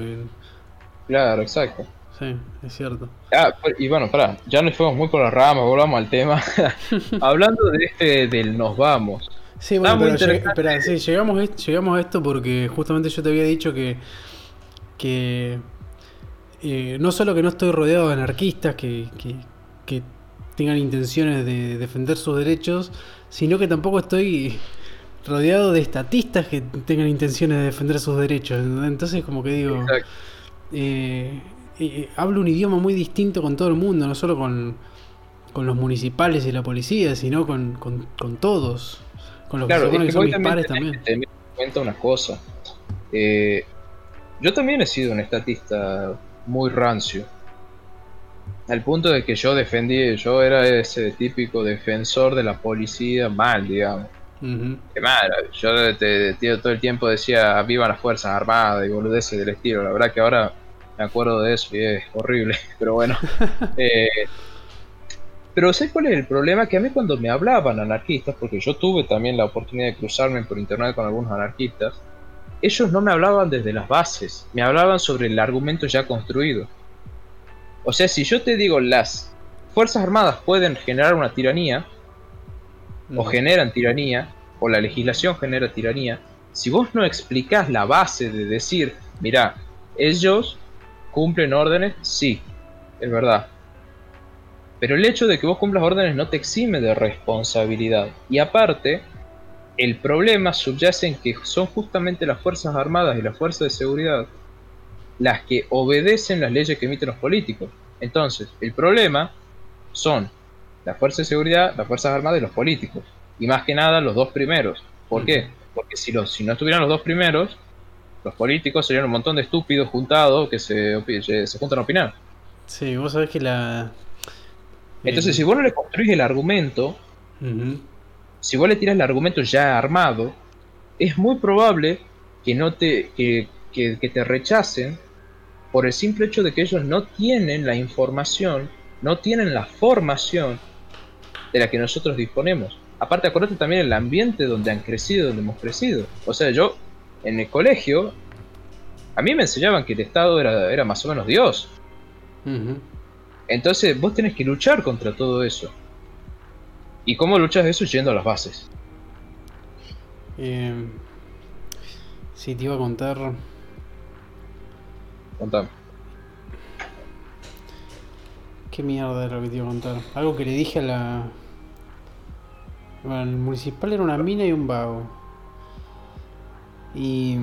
Claro, exacto. Sí, es cierto. Ah, y bueno, pará, ya nos fuimos muy por las ramas, volvamos al tema. Hablando de este del nos vamos. Sí, bueno, pero espera, sí, llegamos, llegamos a esto porque justamente yo te había dicho que, que eh, no solo que no estoy rodeado de anarquistas que, que, que tengan intenciones de defender sus derechos, sino que tampoco estoy rodeado de estatistas que tengan intenciones de defender sus derechos. Entonces, como que digo, eh, eh, hablo un idioma muy distinto con todo el mundo, no solo con, con los municipales y la policía, sino con, con, todos. Con los claro, que, son mis pares también. Te cuenta una cosa. Eh, yo también he sido un estatista muy rancio. Al punto de que yo defendí, yo era ese típico defensor de la policía mal, digamos. Qué mal, yo te, todo el tiempo decía viva las Fuerzas Armadas y boludeces del estilo. La verdad que ahora me acuerdo de eso y es horrible, pero bueno. eh, pero ¿sabes cuál es el problema? Que a mí cuando me hablaban anarquistas, porque yo tuve también la oportunidad de cruzarme por internet con algunos anarquistas, ellos no me hablaban desde las bases, me hablaban sobre el argumento ya construido. O sea, si yo te digo las Fuerzas Armadas pueden generar una tiranía, o generan tiranía, o la legislación genera tiranía, si vos no explicás la base de decir, mira, ellos cumplen órdenes, sí, es verdad. Pero el hecho de que vos cumplas órdenes no te exime de responsabilidad. Y aparte, el problema subyace en que son justamente las Fuerzas Armadas y las Fuerzas de Seguridad las que obedecen las leyes que emiten los políticos. Entonces, el problema son la Fuerza de Seguridad, las Fuerzas Armadas y los políticos. Y más que nada los dos primeros. ¿Por qué? Porque si, los, si no estuvieran los dos primeros, los políticos serían un montón de estúpidos juntados que se, se juntan a opinar. Sí, vos sabés que la... Entonces, si vos no le construís el argumento, si vos le tiras el argumento ya armado, es muy probable que no te que, que te rechacen por el simple hecho de que ellos no tienen la información, no tienen la formación de la que nosotros disponemos. Aparte, acuérdate también el ambiente donde han crecido, donde hemos crecido. O sea, yo en el colegio, a mí me enseñaban que el Estado era, era más o menos Dios. Entonces, vos tenés que luchar contra todo eso. ¿Y cómo luchas eso? Yendo a las bases. Eh, sí, te iba a contar. Contame. ¿Qué mierda era lo que te iba a contar? Algo que le dije a la. Bueno, el municipal era una mina y un vago. Y.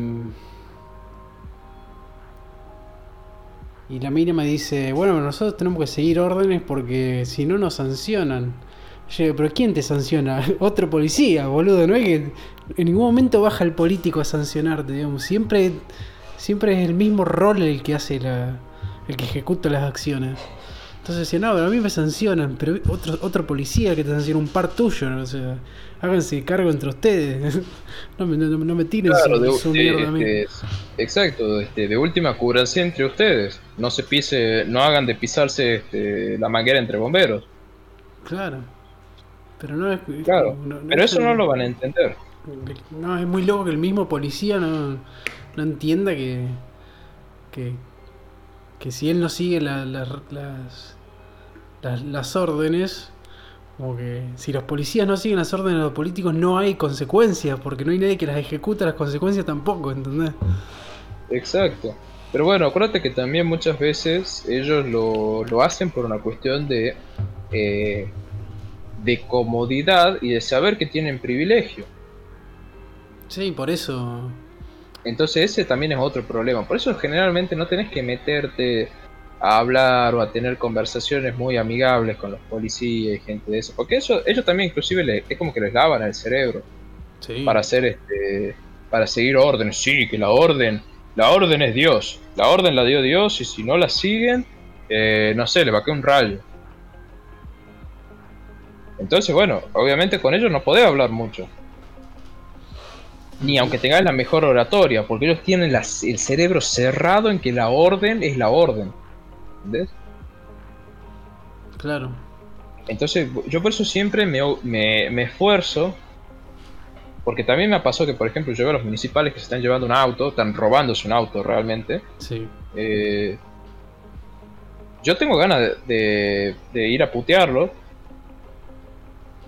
Y la mina me dice: Bueno, nosotros tenemos que seguir órdenes porque si no nos sancionan. Yo pero ¿quién te sanciona? Otro policía, boludo. No es que en ningún momento baja el político a sancionarte, digamos. Siempre, siempre es el mismo rol el que hace la. el que ejecuta las acciones. Entonces decía, no, pero a mí me sancionan, pero otro, otro policía que te sanciona un par tuyo, ¿no? o sea, háganse cargo entre ustedes. no, me, no, me tiren su, mierda a mí. Este, exacto, este, de última cubranse entre ustedes. No se pise, no hagan de pisarse este, la manguera entre bomberos. Claro. Pero no es. Claro, pero eso no lo van a entender. No, es muy loco que el mismo policía no, no entienda que, que, que si él no sigue las, las, órdenes, como que si los policías no siguen las órdenes de los políticos no hay consecuencias, porque no hay nadie que las ejecuta, las consecuencias tampoco, ¿entendés? Exacto. Pero bueno, acuérdate que también muchas veces ellos lo, lo hacen por una cuestión de, eh, de comodidad y de saber que tienen privilegio. Sí, por eso. Entonces ese también es otro problema. Por eso generalmente no tenés que meterte a hablar o a tener conversaciones muy amigables con los policías y gente de eso. Porque eso, ellos también inclusive le- es como que les lavan el cerebro Sí. para hacer este para seguir órdenes. Sí, que la orden, la orden es Dios. La orden la dio Dios y si no la siguen, eh, no sé, le va a caer un rayo. Entonces, bueno, obviamente con ellos no podés hablar mucho. Ni aunque tengas la mejor oratoria, porque ellos tienen las- el cerebro cerrado en que la orden es la orden. ¿Entendés? Claro. Entonces, yo por eso siempre me, me, me esfuerzo. Porque también me ha pasado que, por ejemplo, yo veo a los municipales que se están llevando un auto, están robándose un auto realmente. Sí. eh, yo tengo ganas de, de- de ir a putearlo.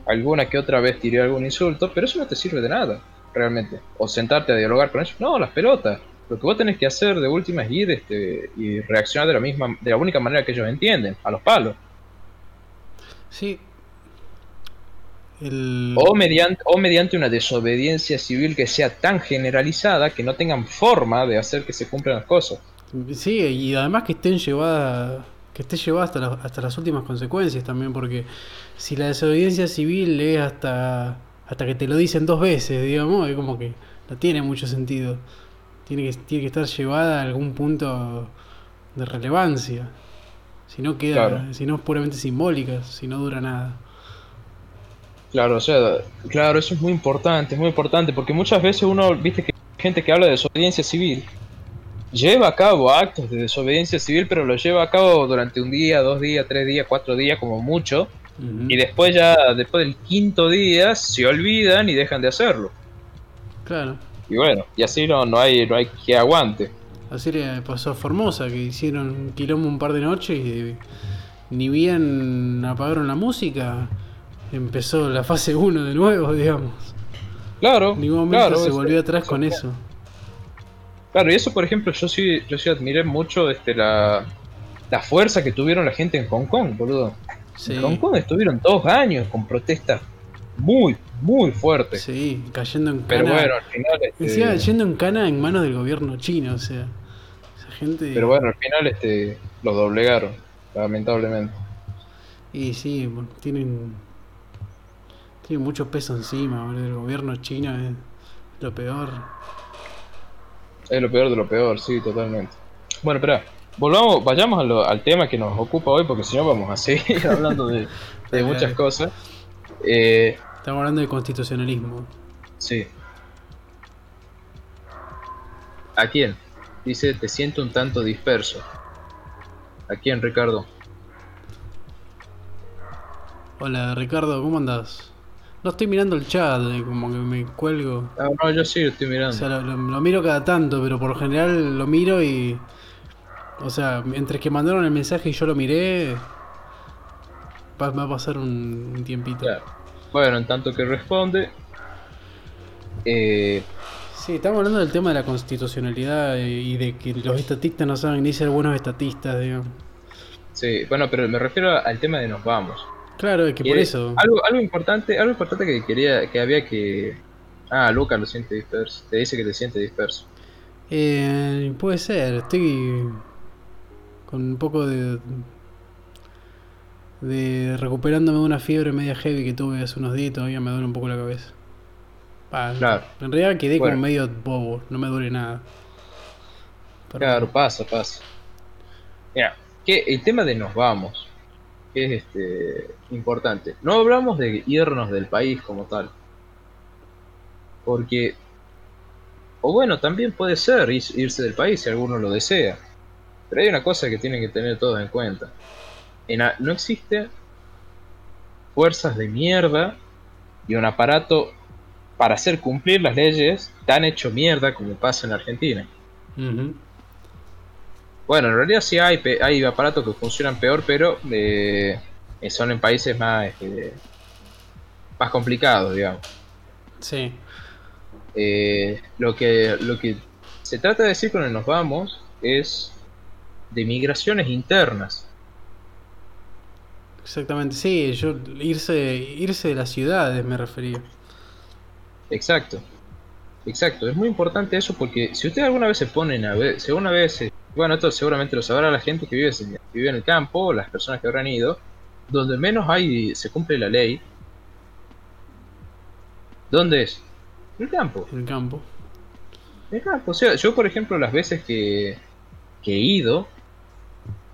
Alguna que otra vez tiré algún insulto, pero eso no te sirve de nada, realmente. O sentarte a dialogar con ellos. No, las pelotas. Lo que vos tenés que hacer de última es ir este, y reaccionar de la misma, de la única manera que ellos entienden, a los palos. Sí. El... O mediante, o mediante una desobediencia civil que sea tan generalizada que no tengan forma de hacer que se cumplan las cosas. Sí, y además que estén llevadas, que esté llevada hasta, la- hasta las últimas consecuencias también, porque si la desobediencia civil es hasta, hasta que te lo dicen dos veces, digamos, es como que no tiene mucho sentido. Tiene que, tiene que estar llevada a algún punto de relevancia. Si no queda, Claro. si no es puramente simbólica, si no dura nada. Claro, o sea, claro, eso es muy importante, es muy importante, porque muchas veces uno, viste que hay gente que habla de desobediencia civil, lleva a cabo actos de desobediencia civil, pero lo lleva a cabo durante un día, dos días, tres días, cuatro días, como mucho, Y después ya, después del quinto día, se olvidan y dejan de hacerlo. Claro. Y bueno, y así no, no hay, no hay que aguante. Así le pasó a Formosa, que hicieron un quilombo un par de noches y ni bien apagaron la música, empezó la fase 1 de nuevo, digamos. Claro, En ningún momento claro, se eso- volvió atrás eso- con eso. Claro, y eso por ejemplo, yo sí, yo sí admiré mucho este, la, la fuerza que tuvieron la gente en Hong Kong, boludo. Sí, En Hong Kong estuvieron dos años con protestas muy, muy fuertes. sí, cayendo en Pero cana. bueno, al final. este, Encima yendo en cana en manos del gobierno chino, o sea, esa gente... pero bueno, al final este, los doblegaron, lamentablemente. Y sí, bueno, tienen, tienen mucho peso encima, boludo, el gobierno chino es lo peor. Es lo peor de lo peor, sí, totalmente. Bueno, espera, volvamos, vayamos lo- al tema que nos ocupa hoy, porque si no vamos a seguir hablando de, muchas cosas. Eh, Estamos hablando de constitucionalismo. Sí. ¿A quién? Dice, te siento un tanto disperso. ¿A quién, Ricardo? Hola Ricardo, ¿cómo andás? No estoy mirando el chat, eh, como que me cuelgo. Ah, no, yo sí lo estoy O mirando. sea, lo, lo- lo miro cada tanto, pero por lo general lo miro y. O sea, entre que mandaron el mensaje y yo lo miré. Va, va a pasar un, un tiempito. Claro. Bueno, en tanto que responde. Eh, Sí, estamos hablando del tema de la constitucionalidad eh, y de que los estatistas no saben ni ser buenos estatistas, digamos. sí, bueno, pero me refiero al tema de nos vamos. Claro, es que por Quiere- eso. Algo, algo importante, algo importante que quería, que había que. Ah, Lucas lo siente disperso. Te dice que te siente disperso. Eh, puede ser, estoy con un poco de. de recuperándome de una fiebre media heavy que tuve hace unos días y todavía me duele un poco la cabeza. Claro. En realidad quedé Bueno. como medio bobo, no me duele nada. Pero- Claro, pasa, pasa. Mira, que el tema de nos vamos que es este importante. No hablamos de irnos del país como tal. Porque o bueno, también puede ser irse del país si alguno lo desea. Pero hay una cosa que tienen que tener todos en cuenta. En a- no existe fuerzas de mierda y un aparato para hacer cumplir las leyes tan hecho mierda como pasa en Argentina. Bueno, en realidad sí hay, hay aparatos que funcionan peor, pero eh, eh, son en países más, este, más complicados, digamos. Sí. Eh, lo que lo que se trata de decir cuando nos vamos es de migraciones internas. Exactamente, sí, yo irse, irse de las ciudades me refería. Exacto, exacto, es muy importante eso porque si ustedes alguna vez se ponen a ver, si alguna vez, bueno, esto seguramente lo sabrá la gente que vive, que vive en el campo, las personas que habrán ido, donde menos hay, se cumple la ley. ¿Dónde es? En el campo. En el campo. En el campo. O sea, yo por ejemplo las veces que, que he ido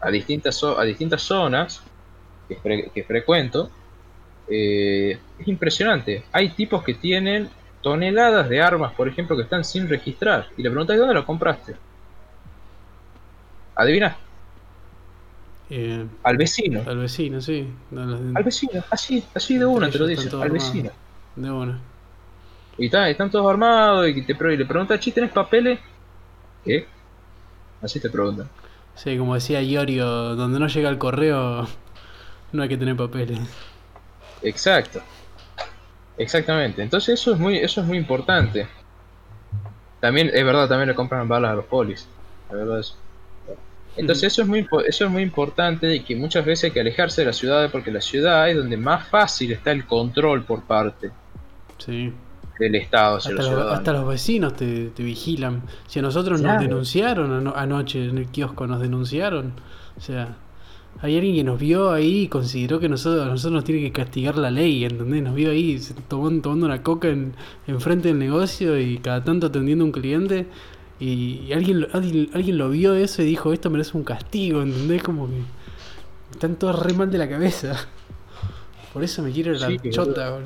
a distintas, a distintas zonas, que, frecuento, eh, es impresionante. Hay tipos que tienen toneladas de armas, por ejemplo, que están sin registrar. Y le preguntas, ¿dónde lo compraste? Adivina. Eh, al vecino. Al vecino, sí. Al vecino, así, así de una te lo dice. Al vecino. De una. Y están todos armados y, te, y le preguntas, ¿chi tenés papeles? ¿Qué? Así te preguntan. Sí, como decía Iorio, donde no llega el correo no hay que tener papeles. Exacto. Exactamente. Entonces eso es muy, eso es muy importante. También, es verdad, también le compran balas a los polis. La verdad es. Entonces eso es muy eso es muy importante y que muchas veces hay que alejarse de la ciudad porque la ciudad es donde más fácil está el control por parte del Estado hasta, los, hasta los vecinos te, vigilan. Si a nosotros nos denunciaron anoche en el kiosco, nos denunciaron. O sea, hay alguien que nos vio ahí y consideró que nosotros, nosotros nos tiene que castigar la ley, ¿entendés? Nos vio ahí tomando, tomando una coca en, frente del negocio y cada tanto atendiendo a un cliente. Y, alguien, alguien, lo vio eso y dijo, esto merece un castigo, ¿entendés? Como que están todos re mal de la cabeza. Por eso me quiero la chota,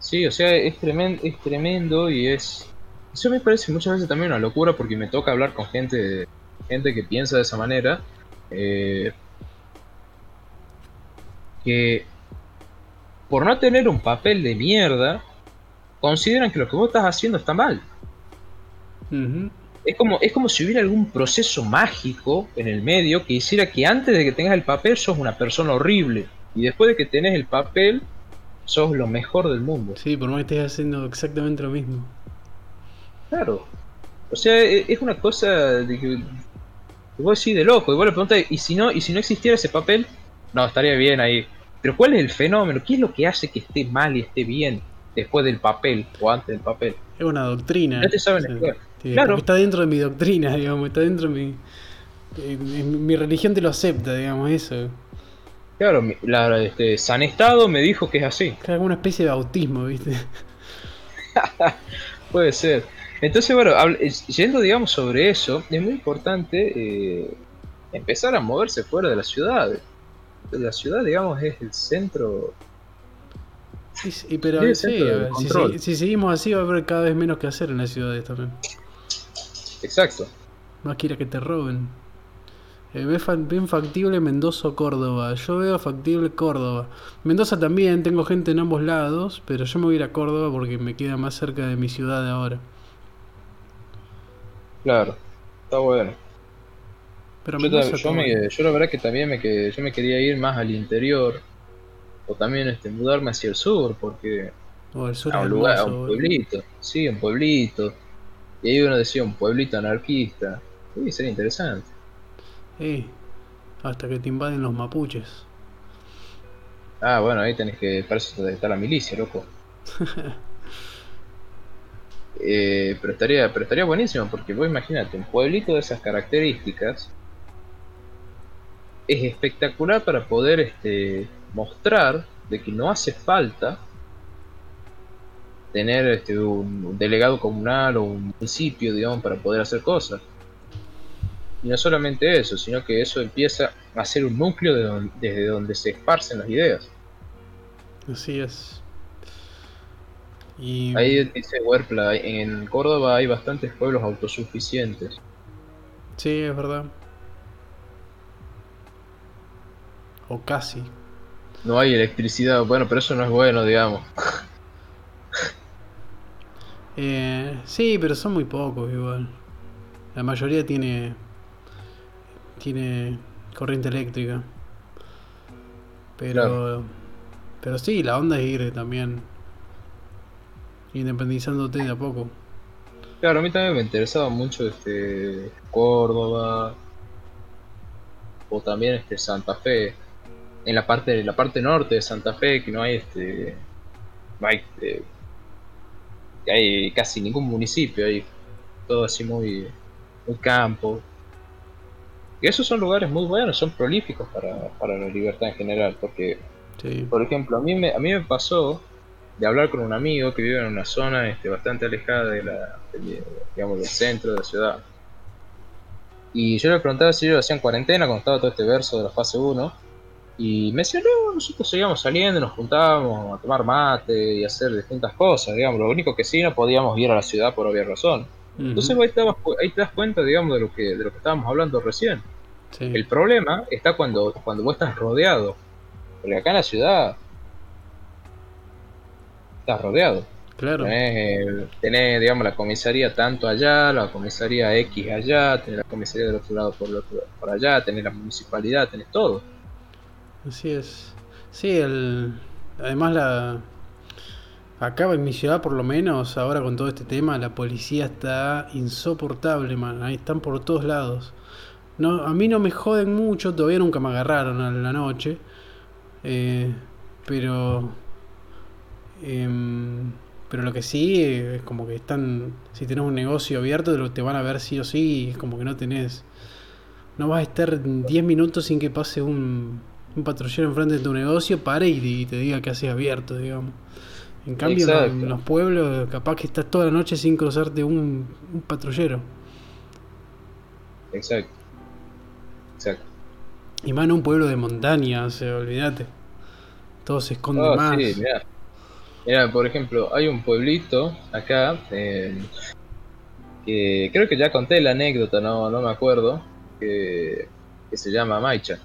Sí, o sea, es tremendo, es tremendo y es... Eso me parece muchas veces también una locura porque me toca hablar con gente, gente que piensa de esa manera eh, que por no tener un papel de mierda, consideran que lo que vos estás haciendo está mal. es, como, es como si hubiera algún proceso mágico en el medio que hiciera que antes de que tengas el papel sos una persona horrible. Y después de que tenés el papel, sos lo mejor del mundo. Sí, por más que estés haciendo exactamente lo mismo. Claro. O sea, e, es una cosa de que vos decís de loco, y vos le preguntas, ¿y si no, y si no existiera ese papel? No, estaría bien ahí. Pero ¿cuál es el fenómeno? ¿Qué es lo que hace que esté mal y esté bien después del papel o antes del papel? Es una doctrina. No te saben Claro. Está dentro de mi doctrina, digamos, está dentro de mi. mi religión te lo acepta, digamos, eso. Claro, la, este, San Estado me dijo que es así. Claro, una especie de autismo, ¿viste? Puede ser. Entonces, bueno, yendo, digamos, sobre eso, es muy importante eh, empezar a moverse fuera de la ciudad. La ciudad, digamos, es el centro. Sí, pero si, seguimos así, va a haber cada vez menos que hacer en las ciudades también. Exacto. Más quiera que te roben. Eh, ven factible Mendoza o Córdoba. Yo veo factible Córdoba. Mendoza también, tengo gente en ambos lados, pero yo me voy a ir a Córdoba porque me queda más cerca de mi ciudad de ahora. Claro, está bueno. Pero yo, yo, la verdad que también me, que, yo me quería ir más al interior o también este mudarme hacia el sur porque o sur a un lugar, a un pueblito, sí, un pueblito. Y ahí uno decía un pueblito anarquista. Sí, sería interesante. Sí, hasta que te invaden los mapuches. Ah, bueno, ahí tenés que, para eso está la milicia, loco. Eh, pero, estaría, pero estaría buenísimo porque vos imagínate, un pueblito de esas características es espectacular para poder este, mostrar de que no hace falta tener este, un, delegado comunal o un municipio, digamos, para poder hacer cosas. Y no solamente eso, sino que eso empieza a ser un núcleo desde donde se esparcen las ideas. Así es. Ahí dice Huerpla, en Córdoba hay bastantes pueblos autosuficientes. Sí, es verdad. O casi. No hay electricidad, bueno, pero eso no es bueno, digamos. eh, sí, pero son muy pocos igual. La mayoría tiene tiene corriente eléctrica. Pero pero sí, la onda es ir también independizándote de a poco. Claro, a mí también me interesaba mucho este Córdoba o también este Santa Fe. En la parte, la parte norte de Santa Fe, que no hay este. No hay, este, hay casi ningún municipio, hay todo así muy, muy campo. Y esos son lugares muy buenos, son prolíficos para, para la libertad en general, porque, por ejemplo, a mí, me, a mí me pasó de hablar con un amigo que vive en una zona este, bastante alejada de la, digamos, del centro de la ciudad. Y yo le preguntaba si ellos hacían cuarentena cuando estaba todo este verso de la fase 1. Y me decía, no, nosotros seguíamos saliendo, nos juntábamos a tomar mate y hacer distintas cosas, digamos. Lo único que sí no podíamos ir a la ciudad por obvia razón. Entonces ahí, ahí, te das cuenta, digamos, de lo que, de lo que estábamos hablando recién. El problema está cuando, cuando vos estás rodeado. Porque acá en la ciudad estás rodeado. Claro. Tenés, digamos, la comisaría tanto allá, la comisaría X allá, tenés la comisaría del otro lado por, por allá, tenés la municipalidad, tenés todo. Así es. Sí, el, además la... Acá en mi ciudad por lo menos, ahora con todo este tema, la policía está insoportable, man. Ahí están por todos lados. No, a mí no me joden mucho, todavía nunca me agarraron a la noche. Eh, pero Em, pero lo que sí es como que están. Si tenés un negocio abierto, te van a ver sí o sí. Es como que no tenés. No vas a estar 10 minutos sin que pase un, un patrullero enfrente de tu negocio, pare y, te diga que haces abierto, digamos. En cambio, en, los pueblos, capaz que estás toda la noche sin cruzarte un, un patrullero. Exacto. Exacto. Y más en un pueblo de montaña, o sea, olvídate. Todo se esconde oh, más. Mira, por ejemplo, hay un pueblito acá, eh, que creo que ya conté la anécdota, no, no me acuerdo, que, se llama Maicha.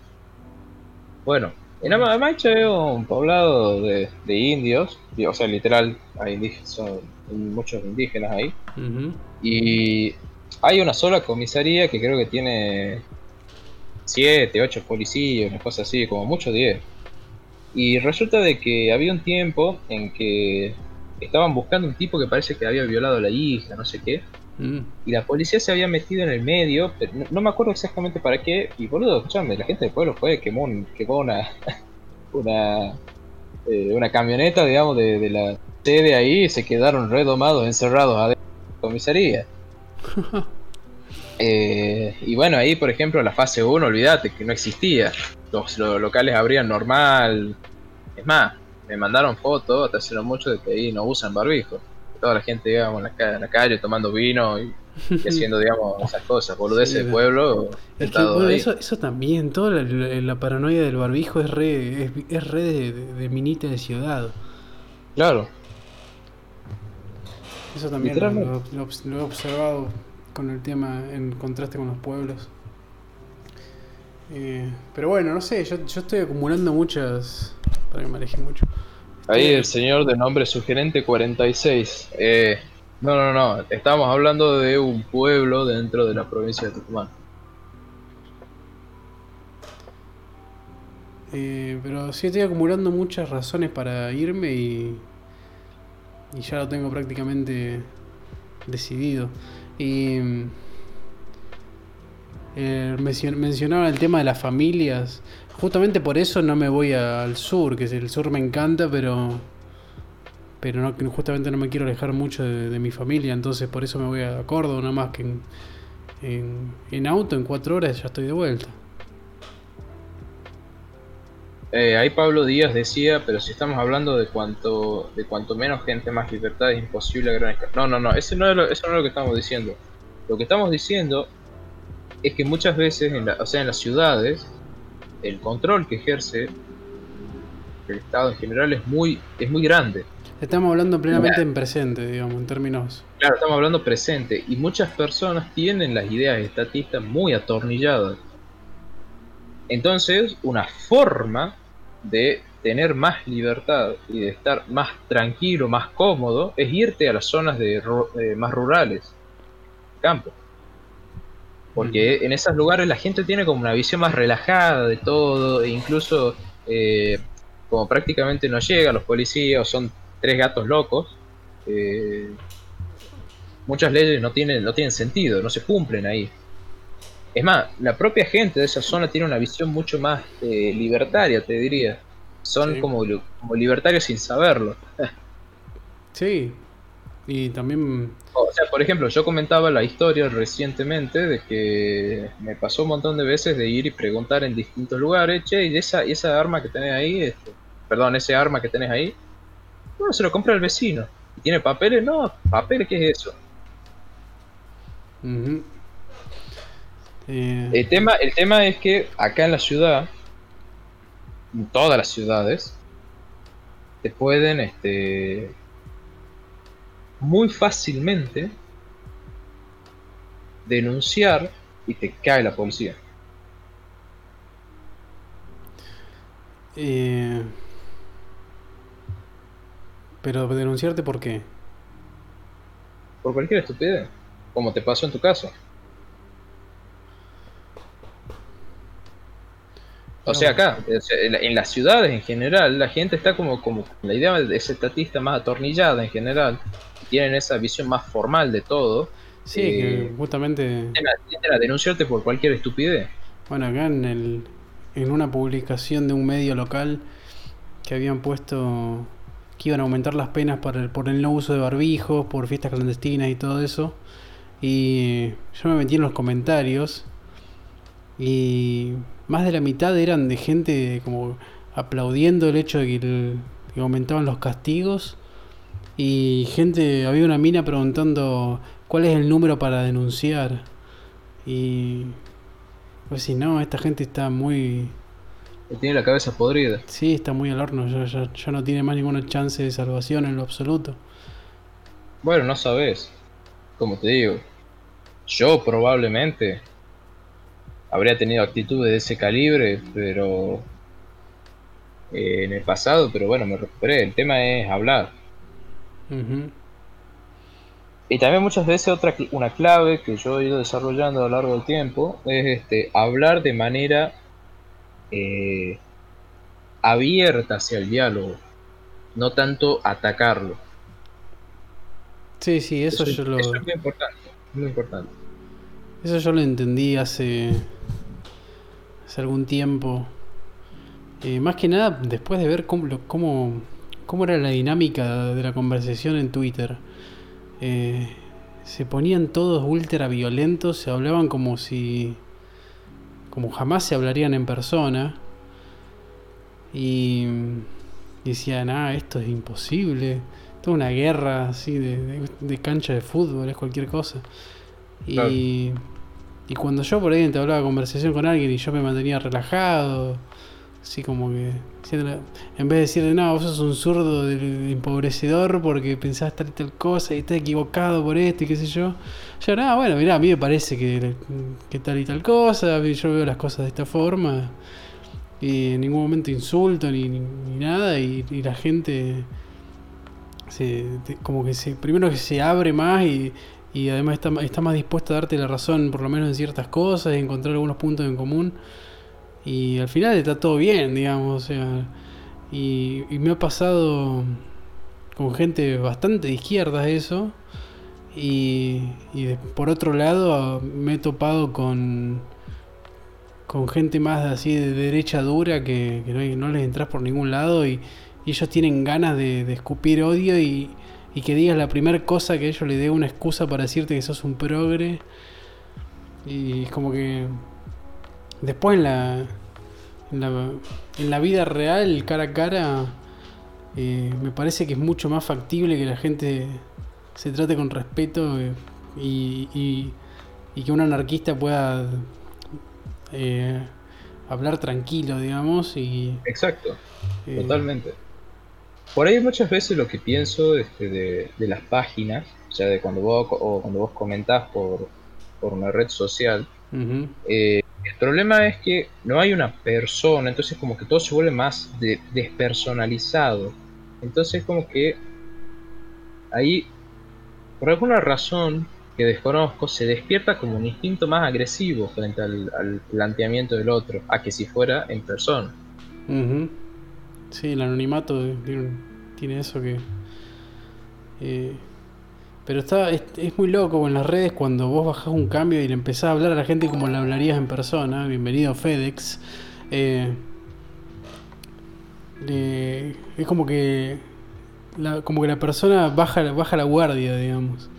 Bueno, en Maicha es un poblado de, indios, o sea, literal, hay son muchos indígenas ahí. Y hay una sola comisaría que creo que tiene 7, 8 policías, una cosa así, como mucho 10. Y resulta de que había un tiempo en que estaban buscando un tipo que parece que había violado a la hija, no sé qué. Mm. Y la policía se había metido en el medio, pero no, me acuerdo exactamente para qué. Y boludo, escuchame, la gente del pueblo fue, quemó, quemó una, una, eh, una camioneta, digamos, de, la sede ahí y se quedaron redomados, encerrados adentro de la comisaría. Eh, y bueno, ahí por ejemplo la fase 1, olvídate que no existía los, locales abrían normal. Es más, me mandaron fotos, te hace mucho, de que ahí no usan barbijo. Toda la gente, digamos, en la, calle tomando vino y, haciendo, digamos, esas cosas, boludeces de pueblo. Es eso, eso también, toda la, paranoia del barbijo es re, es, re de, minita de ciudad. Claro. Eso también lo, he observado con el tema en contraste con los pueblos. Eh, pero bueno, no sé, yo, estoy acumulando muchas. Para que me aleje mucho. Ahí el señor de nombre sugerente 46. Eh, no, no, no. Estamos hablando de un pueblo dentro de la provincia de Tucumán. Eh, pero sí estoy acumulando muchas razones para irme y. Y ya lo tengo prácticamente decidido. Y. Eh, mencionaba el tema de las familias. Justamente por eso no me voy al sur, que el sur me encanta, pero pero no, justamente no me quiero alejar mucho de, mi familia, entonces por eso me voy a Córdoba, nada más que en, en, auto, en cuatro horas ya estoy de vuelta. Eh, ahí Pablo Díaz decía, pero si estamos hablando de cuanto de cuanto menos gente, más libertad, es imposible a gran escala. No, no, no, eso no, es lo, eso no es lo que estamos diciendo. Lo que estamos diciendo es que muchas veces, en o sea, en las ciudades, el control que ejerce el Estado en general es muy, es muy grande. Estamos hablando plenamente en presente, digamos, en términos. Claro, estamos hablando presente. Y muchas personas tienen las ideas estatistas muy atornilladas. Entonces, una forma de tener más libertad y de estar más tranquilo, más cómodo, es irte a las zonas de, más rurales, campo. Porque en esos lugares la gente tiene como una visión más relajada de todo, e incluso eh, como prácticamente no llega los policías, son tres gatos locos, eh, muchas leyes no tienen, no tienen sentido, no se cumplen ahí. Es más, la propia gente de esa zona tiene una visión mucho más eh, libertaria, te diría. Son como, como libertarios sin saberlo. sí, y también... O sea, por ejemplo, yo comentaba la historia recientemente de que me pasó un montón de veces de ir y preguntar en distintos lugares, che, y esa, esa arma que tenés ahí, este, perdón, ese arma que tenés ahí, no, se lo compra el vecino. ¿Tiene papeles? No, papeles, ¿qué es eso? Eh, el, tema, el tema es que acá en la ciudad, en todas las ciudades, te pueden este, muy fácilmente denunciar y te cae la policía. Eh, pero denunciarte por qué? Por cualquier estupidez, como te pasó en tu caso. O sea, acá, en las ciudades en general, la gente está como, como la idea de ese estatista más atornillada en general, tienen esa visión más formal de todo. Sí, que eh, justamente... Tienden a, denunciarte por cualquier estupidez. Bueno, acá en, el, en una publicación de un medio local que habían puesto que iban a aumentar las penas por el, por el no uso de barbijos, por fiestas clandestinas y todo eso. Y yo me metí en los comentarios y más de la mitad eran de gente como aplaudiendo el hecho de que, aumentaban los castigos y gente, había una mina preguntando cuál es el número para denunciar y pues si no, esta gente está muy... Tiene la cabeza podrida. Sí, está muy al horno, ya, ya, no tiene más ninguna chance de salvación en lo absoluto. Bueno, no sabes, como te digo, yo probablemente habría tenido actitudes de ese calibre, pero eh, en el pasado, pero bueno, me recuperé. El tema es hablar. Y también muchas veces otra una clave que yo he ido desarrollando a lo largo del tiempo es este hablar de manera eh, abierta hacia el diálogo, no tanto atacarlo. Sí, sí, eso, yo lo... Eso es muy importante, muy importante. Eso yo lo entendí hace hace algún tiempo. Eh, más que nada después de ver cómo, cómo, cómo, era la dinámica de la conversación en Twitter. Eh, se ponían todos ultra violentos, se hablaban como si... como jamás se hablarían en persona. Y decían, ah, esto es imposible. Es una guerra así de, cancha de fútbol, es cualquier cosa. Y... Y cuando yo por ahí entablaba conversación con alguien y yo me mantenía relajado, así como que, en vez de decirle, no, vos sos un zurdo de, empobrecedor porque pensás tal y tal cosa y estás equivocado por esto y qué sé yo, yo, no, bueno, mirá, a mí me parece que, que tal y tal cosa, yo veo las cosas de esta forma y en ningún momento insulto ni, ni, nada y, la gente se, como que se primero que se abre más y, y además está, está más dispuesta a darte la razón por lo menos en ciertas cosas y encontrar algunos puntos en común. Y al final está todo bien, digamos, o sea, y, me ha pasado con gente bastante de izquierda eso y, y por otro lado me he topado con con gente más así de derecha dura que, no, les entras por ningún lado y, ellos tienen ganas de, de escupir odio y, y que digas la primera cosa que ellos le dé una excusa para decirte que sos un progre. Y es como que después en la, en la, vida real, cara a cara, eh, me parece que es mucho más factible que la gente se trate con respeto eh, y, y, que un anarquista pueda eh, hablar tranquilo, digamos. Y, Exacto, totalmente. Por ahí muchas veces lo que pienso este, de, las páginas, o sea, de cuando vos, o cuando vos comentás por, una red social, eh, el problema es que no hay una persona, entonces como que todo se vuelve más despersonalizado. Entonces como que ahí, por alguna razón que desconozco, se despierta como un instinto más agresivo frente al, planteamiento del otro, a que si fuera en persona. Sí, el anonimato tiene eso que... Eh, Pero está, es, muy loco en las redes cuando vos bajás un cambio y le empezás a hablar a la gente como le hablarías en persona. Bienvenido FedEx. Eh, eh, es como que la, como que la persona baja, baja la guardia, digamos.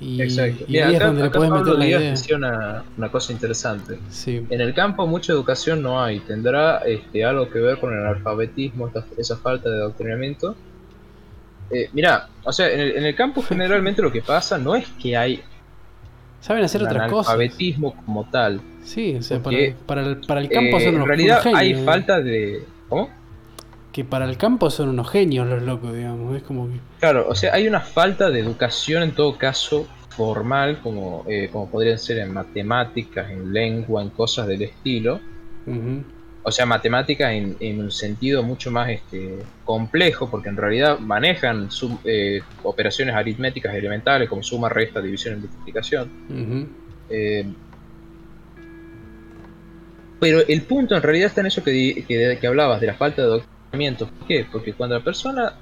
Y, Exacto. y Mira, ahí es acá, donde le acá podés Pablo meter la idea. menciona una cosa interesante. Sí. En el campo mucha educación no hay. ¿Tendrá este, algo que ver con el alfabetismo, esta- esa falta de adoctrinamiento? Eh, mira, o sea, en el, en el campo generalmente lo que pasa no es que hay Saben hacer otras cosas. analfabetismo como tal. Sí, o sea, para, Porque, para el, para el campo Eh, en realidad hay genios, falta de... ¿Cómo? Que para el campo son unos genios los locos, digamos. Es como que. Claro, o sea, hay una falta de educación en todo caso formal, como, eh, como podrían ser en matemáticas, en lengua, en cosas del estilo. O sea, matemáticas en, en un sentido mucho más este, complejo, porque en realidad manejan sum- eh, operaciones aritméticas elementales como suma, resta, división y multiplicación. Eh, pero el punto en realidad está en eso que, di- que, que hablabas, de la falta de. ¿Por qué? Porque cuando la persona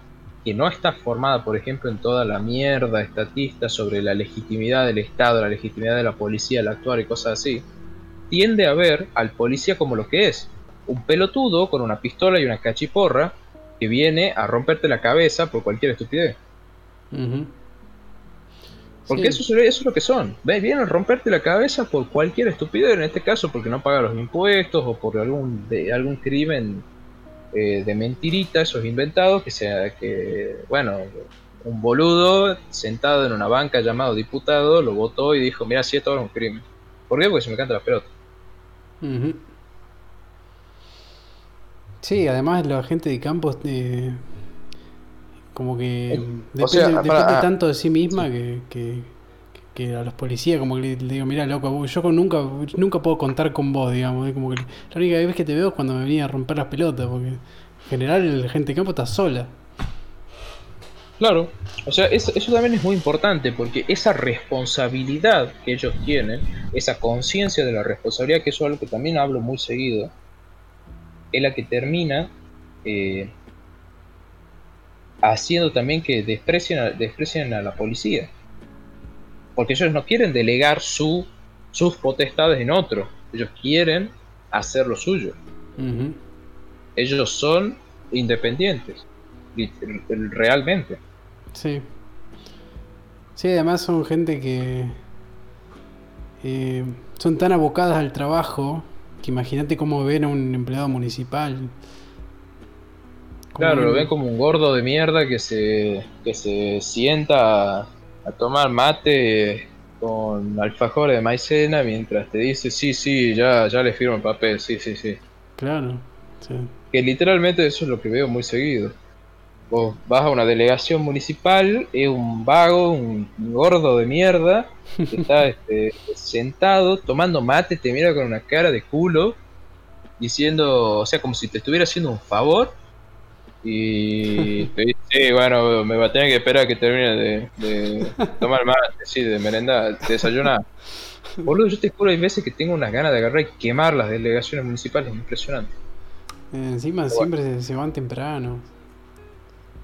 que no está formada, por ejemplo, en toda la mierda estatista sobre la legitimidad del Estado, la legitimidad de la policía al actuar y cosas así, tiende a ver al policía como lo que es, un pelotudo con una pistola y una cachiporra que viene a romperte la cabeza por cualquier estupidez. Porque Sí. eso, es- eso es lo que son. ¿Ves? Vienen a romperte la cabeza por cualquier estupidez, en este caso porque no paga los impuestos o por algún, de, algún crimen eh, de mentirita, esos inventados, que sea que, bueno, un boludo sentado en una banca llamado diputado lo votó y dijo, mira, si esto es un crimen. ¿Por qué? Porque se me canta la pelota. Sí, además la gente de campo eh, como que Eh, depende, o sea, depende para- ah, tanto de sí misma que, que, que a los policías como que le, le digo, mira loco, yo nunca, nunca puedo contar con vos, digamos, como que la única vez que te veo es cuando me venía a romper las pelotas, porque en general la gente de campo está sola. Claro, o sea, eso, eso también es muy importante porque esa responsabilidad que ellos tienen, esa conciencia de la responsabilidad, que eso es algo que también hablo muy seguido, es la que termina eh, haciendo también que desprecien desprecien a la policía. Porque ellos no quieren delegar su, sus potestades en otro, ellos quieren hacer lo suyo. Ellos son independientes, realmente. Sí. Sí, además son gente que eh, son tan abocadas al trabajo que imagínate cómo ven a un empleado municipal. Claro, lo ven como un gordo de mierda que se, que se sienta a, tomar mate con alfajores de maicena mientras te dice, sí, sí, ya, ya le firmo el papel, sí, sí, sí. Claro. sí. Que literalmente eso es lo que veo muy seguido. Vos vas a una delegación municipal, es un vago, un gordo de mierda, que está este, sentado tomando mate, te mira con una cara de culo, diciendo, o sea, como si te estuviera haciendo un favor. Y te dice, sí, bueno, me va a tener que esperar a que termine de, de tomar mate, sí, de merendar, de desayunar. Boludo, yo te juro, hay veces que tengo unas ganas de agarrar y quemar las delegaciones municipales, impresionante. Encima Bueno. siempre se, van temprano.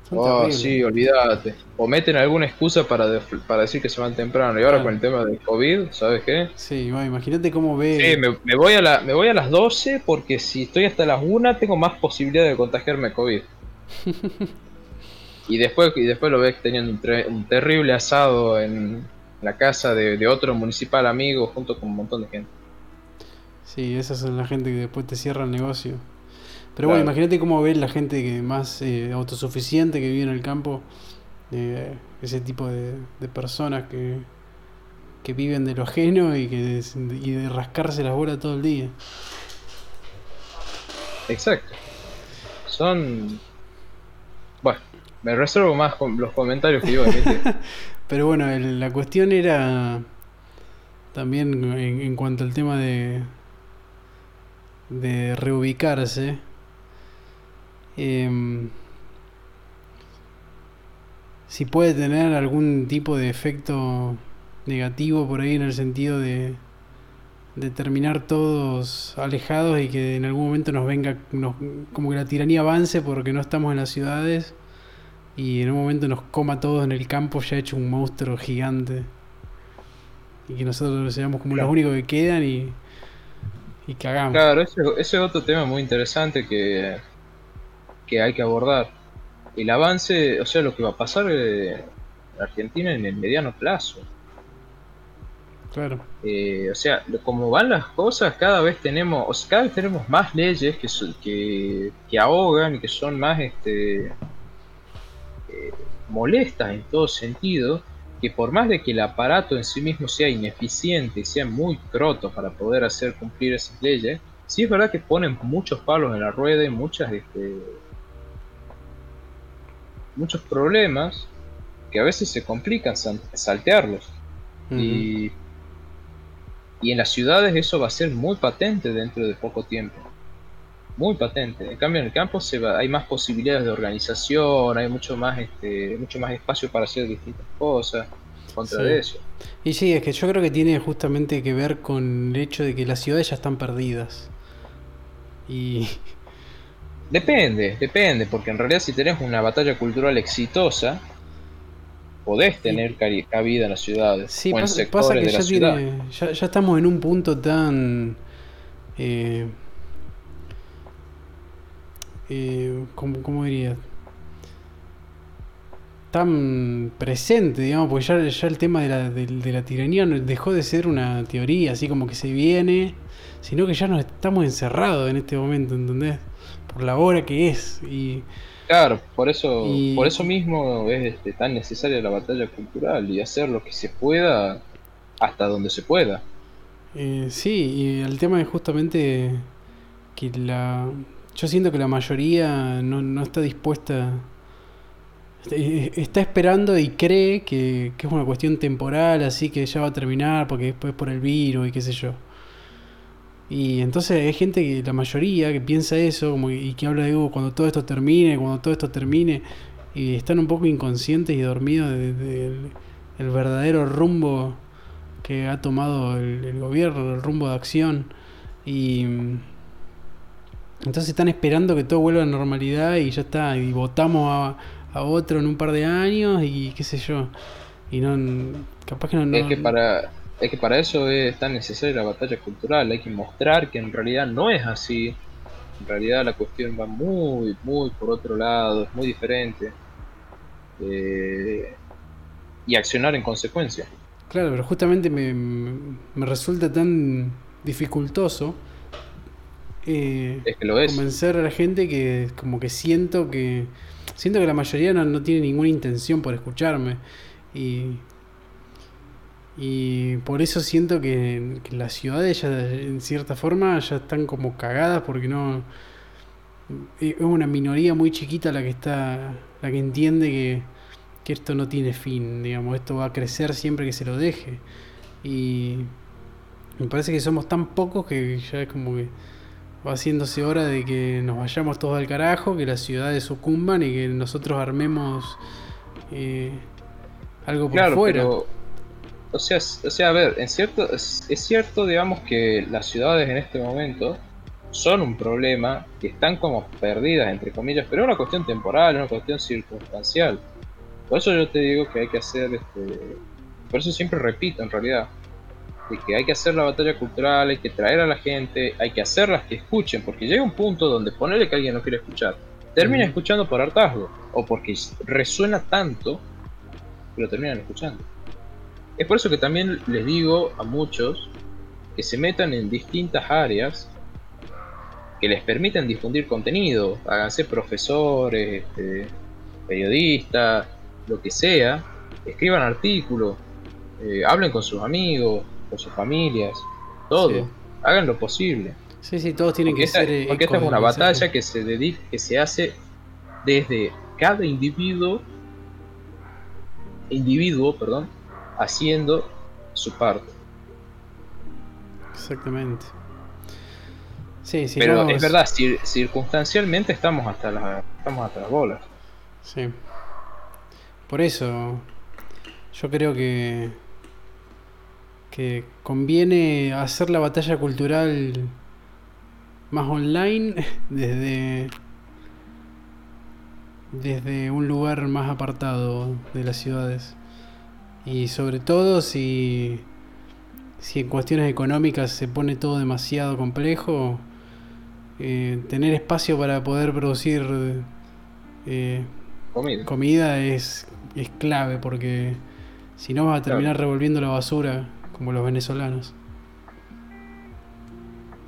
Son Oh, terribles. sí, olvídate. O meten alguna excusa para, para decir que se van temprano. Y ahora Claro. con el tema del COVID, ¿sabes qué? Sí, bueno, imagínate cómo ve. Sí, me, me voy a la, me voy a las 12 porque si estoy hasta las 1 tengo más posibilidad de contagiarme COVID. y después y después lo ves teniendo un, tre- un terrible asado en la casa de, de otro municipal amigo junto con un montón de gente. Sí, esas son la gente que después te cierra el negocio. Pero Claro. bueno, imagínate cómo ve la gente que más eh, autosuficiente que vive en el campo, eh, ese tipo de, de personas que, que viven de lo ajeno y, que y de rascarse las bolas todo el día. Exacto. Son... Me reservo más con los comentarios que iba emitir. Pero bueno, el- la cuestión era también en, en cuanto al tema de, de reubicarse. em, si puede tener algún tipo de efecto negativo por ahí en el sentido de, de terminar todos alejados y que en algún momento nos venga, nos- como que la tiranía avance porque no estamos en las ciudades y en un momento nos coma todo en el campo ya hecho un monstruo gigante. Y que nosotros seamos como los únicos que quedan y, y cagamos. Claro, ese, ese es otro tema muy interesante que, que hay que abordar. El avance, o sea, lo que va a pasar en Argentina en el mediano plazo. Claro. Eh, o sea, como van las cosas, cada vez tenemos, o sea, cada vez tenemos más leyes que, que, que ahogan y que son más este, eh, molestas en todo sentido, que por más de que el aparato en sí mismo sea ineficiente y sea muy croto para poder hacer cumplir esas leyes, sí es verdad que ponen muchos palos en la rueda y muchas, este, muchos problemas que a veces se complican saltearlos. Y y en las ciudades eso va a ser muy patente dentro de poco tiempo. Muy patente. En cambio en el campo se va, hay más posibilidades de organización, hay mucho más, este, mucho más espacio para hacer distintas cosas contra de eso. Y sí, es que yo creo que tiene justamente que ver con el hecho de que las ciudades ya están perdidas. Y... Depende, depende, porque en realidad si tenés una batalla cultural exitosa, podés tener cabida en las ciudades sí, o en pasa, sectores que de ya, la ciudad. ya, ya, estamos en un punto tan eh, eh, ¿cómo, ¿cómo, diría? tan presente, digamos, porque ya, ya el tema de la, de, de la tiranía dejó de ser una teoría, así como que se viene, sino que ya nos estamos encerrados en este momento, ¿entendés? Por la hora que es. Y Claro, por eso, por eso mismo es este, tan necesaria la batalla cultural y hacer lo que se pueda hasta donde se pueda. Eh, sí, y el tema es justamente que la... Yo siento que la mayoría no, no está dispuesta... Eh, está esperando y cree que, es una cuestión temporal, así que ya va a terminar porque después por el virus y qué sé yo. Y entonces hay gente que, la mayoría, que piensa eso como, y que habla de uh, cuando todo esto termine, cuando todo esto termine, y están un poco inconscientes y dormidos del el verdadero rumbo que ha tomado el, gobierno, el rumbo de acción. Y entonces están esperando que todo vuelva a normalidad y ya está, y votamos a, a otro en un par de años y qué sé yo. Y no, capaz que no... no es que para es que para eso es tan necesaria la batalla cultural, hay que mostrar que en realidad no es así, en realidad la cuestión va muy, muy por otro lado, es muy diferente, eh, y accionar en consecuencia. Claro, pero justamente me, me resulta tan dificultoso eh, es que lo es. convencer a la gente que como que siento que siento que la mayoría no, no tiene ninguna intención por escucharme y y por eso siento que, las ciudades ya en cierta forma ya están como cagadas porque no es una minoría muy chiquita la que está la que entiende que, que esto no tiene fin, digamos, esto va a crecer siempre que se lo deje. Y me parece que somos tan pocos que ya es como que va haciéndose hora de que nos vayamos todos al carajo, que las ciudades sucumban y que nosotros armemos eh, algo por fuera o sea, o sea, a ver, en cierto, es, cierto, digamos, que las ciudades en este momento son un problema, que están como perdidas, entre comillas, pero es una cuestión temporal, es una cuestión circunstancial. Por eso yo te digo que hay que hacer, este, por eso siempre repito en realidad, de que hay que hacer la batalla cultural, hay que traer a la gente, hay que hacerlas que escuchen, porque llega un punto donde ponerle que alguien no quiere escuchar, termina escuchando por hartazgo, o porque resuena tanto que lo terminan escuchando. Es por eso que también les digo a muchos que se metan en distintas áreas que les permitan difundir contenido, háganse profesores, este, periodistas, lo que sea, escriban artículos, eh, hablen con sus amigos, con sus familias, todo, hagan lo posible. Sí, sí, todos tienen que ser. Porque esta es una batalla que se dedica, que se hace desde cada individuo, individuo, perdón, haciendo su parte. Exactamente. Sí, sí, Pero es verdad, circunstancialmente estamos hasta las estamos hasta las bolas. Sí. Por eso yo creo que que conviene hacer la batalla cultural más online desde desde un lugar más apartado de las ciudades. Y sobre todo si, si en cuestiones económicas se pone todo demasiado complejo, eh, tener espacio para poder producir eh, Comida. comida es, es clave porque si no vas a terminar revolviendo la basura como los venezolanos.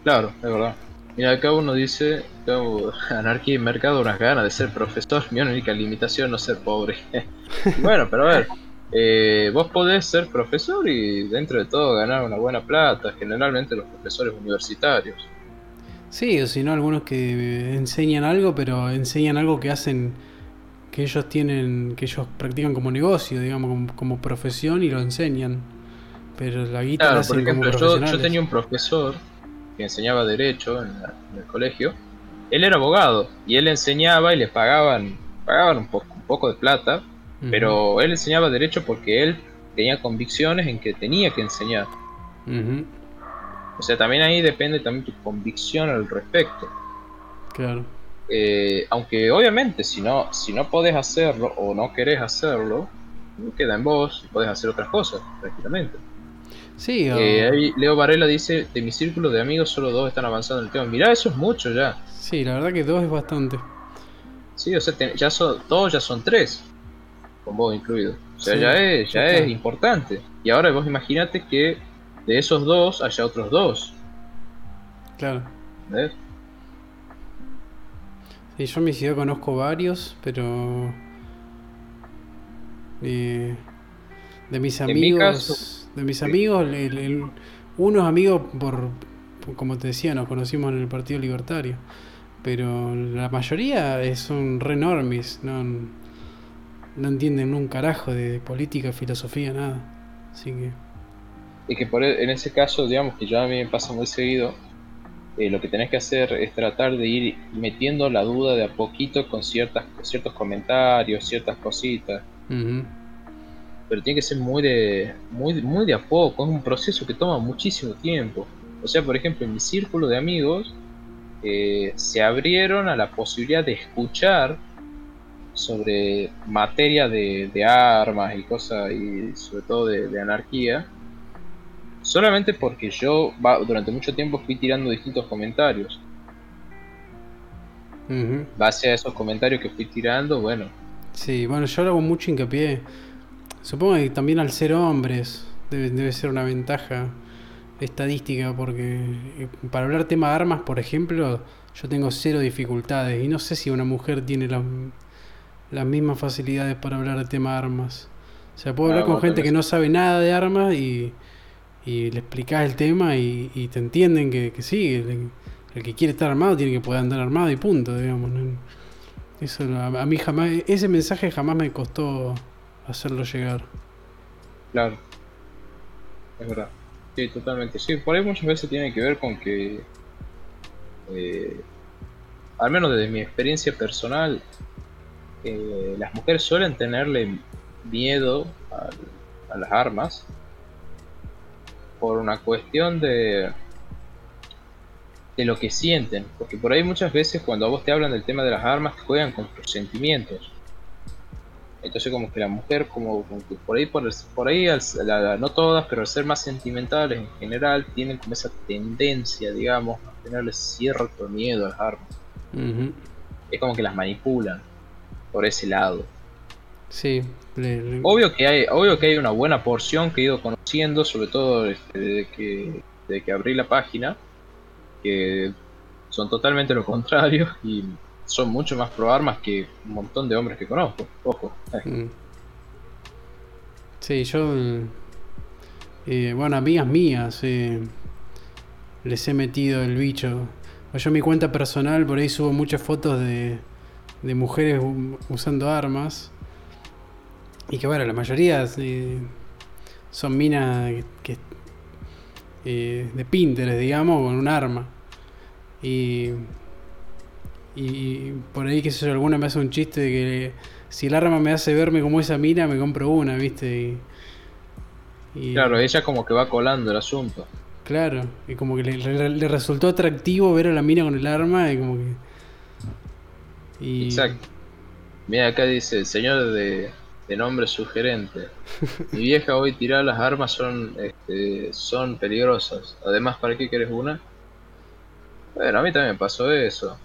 Claro, es verdad. Mira, acá uno dice, anarquía y mercado, unas ganas de ser profesor, mi única limitación no ser pobre. bueno, pero a ver, eh, vos podés ser profesor y dentro de todo ganar una buena plata, generalmente los profesores universitarios. Sí, o si no, algunos que enseñan algo, pero enseñan algo que hacen, que ellos tienen, que ellos practican como negocio, digamos, como, como profesión y lo enseñan. Pero la guita la Claro, hacen por ejemplo, como yo, yo tenía un profesor que enseñaba Derecho en, la- en el colegio. Él era abogado y él enseñaba y le pagaban, pagaban un, poco un poco de plata, pero él enseñaba Derecho porque él tenía convicciones en que tenía que enseñar. O sea, también ahí depende también tu convicción al respecto. claro. Eh, aunque obviamente si no, si no podés hacerlo o no querés hacerlo, queda en vos y podés hacer otras cosas tranquilamente. Sí, o- Eh, ahí Leo Varela dice, de mi círculo de amigos solo dos están avanzando en el tema. Mirá, eso es mucho ya. sí, la verdad que dos es bastante. Sí, o sea, ya son, todos ya son tres, con vos incluido. O sea, Sí, ya es, ya es importante. Y ahora vos imaginate que de esos dos haya otros dos. Claro. ¿ves? Sí, yo en mi ciudad conozco varios, pero. eh, de mis En mi amigos. caso- de mis sí. amigos, el- el- unos amigos por, por- Como te decía, nos conocimos en el Partido Libertario. Pero la mayoría es- son re normis, no, no entienden un carajo de política, filosofía, nada. Así que. Y que por, e- en ese caso, digamos que ya a mí me pasa muy seguido, eh, lo que tenés que hacer es tratar de ir metiendo la duda de a poquito con ciertas, ciertos comentarios, ciertas cositas. Pero tiene que ser muy de, muy, muy de a poco, es un proceso que toma muchísimo tiempo. O sea, por ejemplo, en mi círculo de amigos eh, se abrieron a la posibilidad de escuchar sobre materia de, de armas y cosas, y sobre todo de, de anarquía, solamente porque yo durante mucho tiempo fui tirando distintos comentarios. Base a esos comentarios que fui tirando, bueno, Sí, bueno, yo hago mucho hincapié. Supongo que también al ser hombres debe, debe ser una ventaja estadística, porque eh, para hablar tema de armas, por ejemplo, yo tengo cero dificultades y no sé si una mujer tiene las, las mismas facilidades para hablar de tema de armas. O sea, puedo Ah, hablar con gente tenés- que no sabe nada de armas y, y le explicás el tema y, y te entienden que, que sí, el, el que quiere estar armado tiene que poder andar armado y punto, digamos. Eso a, a mí jamás, ese mensaje jamás me costó hacerlo llegar. Claro. Es verdad. Sí, totalmente. Sí, por ahí muchas veces tiene que ver con que, eh, al menos desde mi experiencia personal, eh, las mujeres suelen tenerle miedo al- a las armas por una cuestión de de lo que sienten, porque por ahí muchas veces cuando a vos te hablan del tema de las armas te juegan con tus sentimientos. Entonces como que la mujer, como, como que por ahí, por, el- por ahí al- la- la- no todas, pero al ser más sentimentales en general, tienen como esa tendencia, digamos, a tenerle cierto miedo a las armas. Es como que las manipulan por ese lado. Sí, Obvio que hay, obvio que hay una buena porción que he ido conociendo, sobre todo este, desde que, desde que abrí la página, que son totalmente lo contrario y son mucho más pro armas que un montón de hombres que conozco. Ojo. Mm. Sí, yo. eh, bueno, amigas mías. eh, les he metido el bicho. Yo en mi cuenta personal por ahí subo muchas fotos de, de mujeres usando armas. Y que bueno, la mayoría eh, son minas que, eh, de Pinterest, digamos, con un arma. Y, y por ahí, qué sé yo, alguna me hace un chiste de que si el arma me hace verme como esa mina, me compro una, ¿viste? Y, y- Claro, ella como que va colando el asunto. Claro, y como que le, le- le resultó atractivo ver a la mina con el arma y como que... Y, Exacto. Mira, acá dice, el señor de, de nombre sugerente. Mi vieja hoy tirar las armas son, este, son peligrosas. Además, ¿para qué quieres una? Bueno, a mí también pasó eso.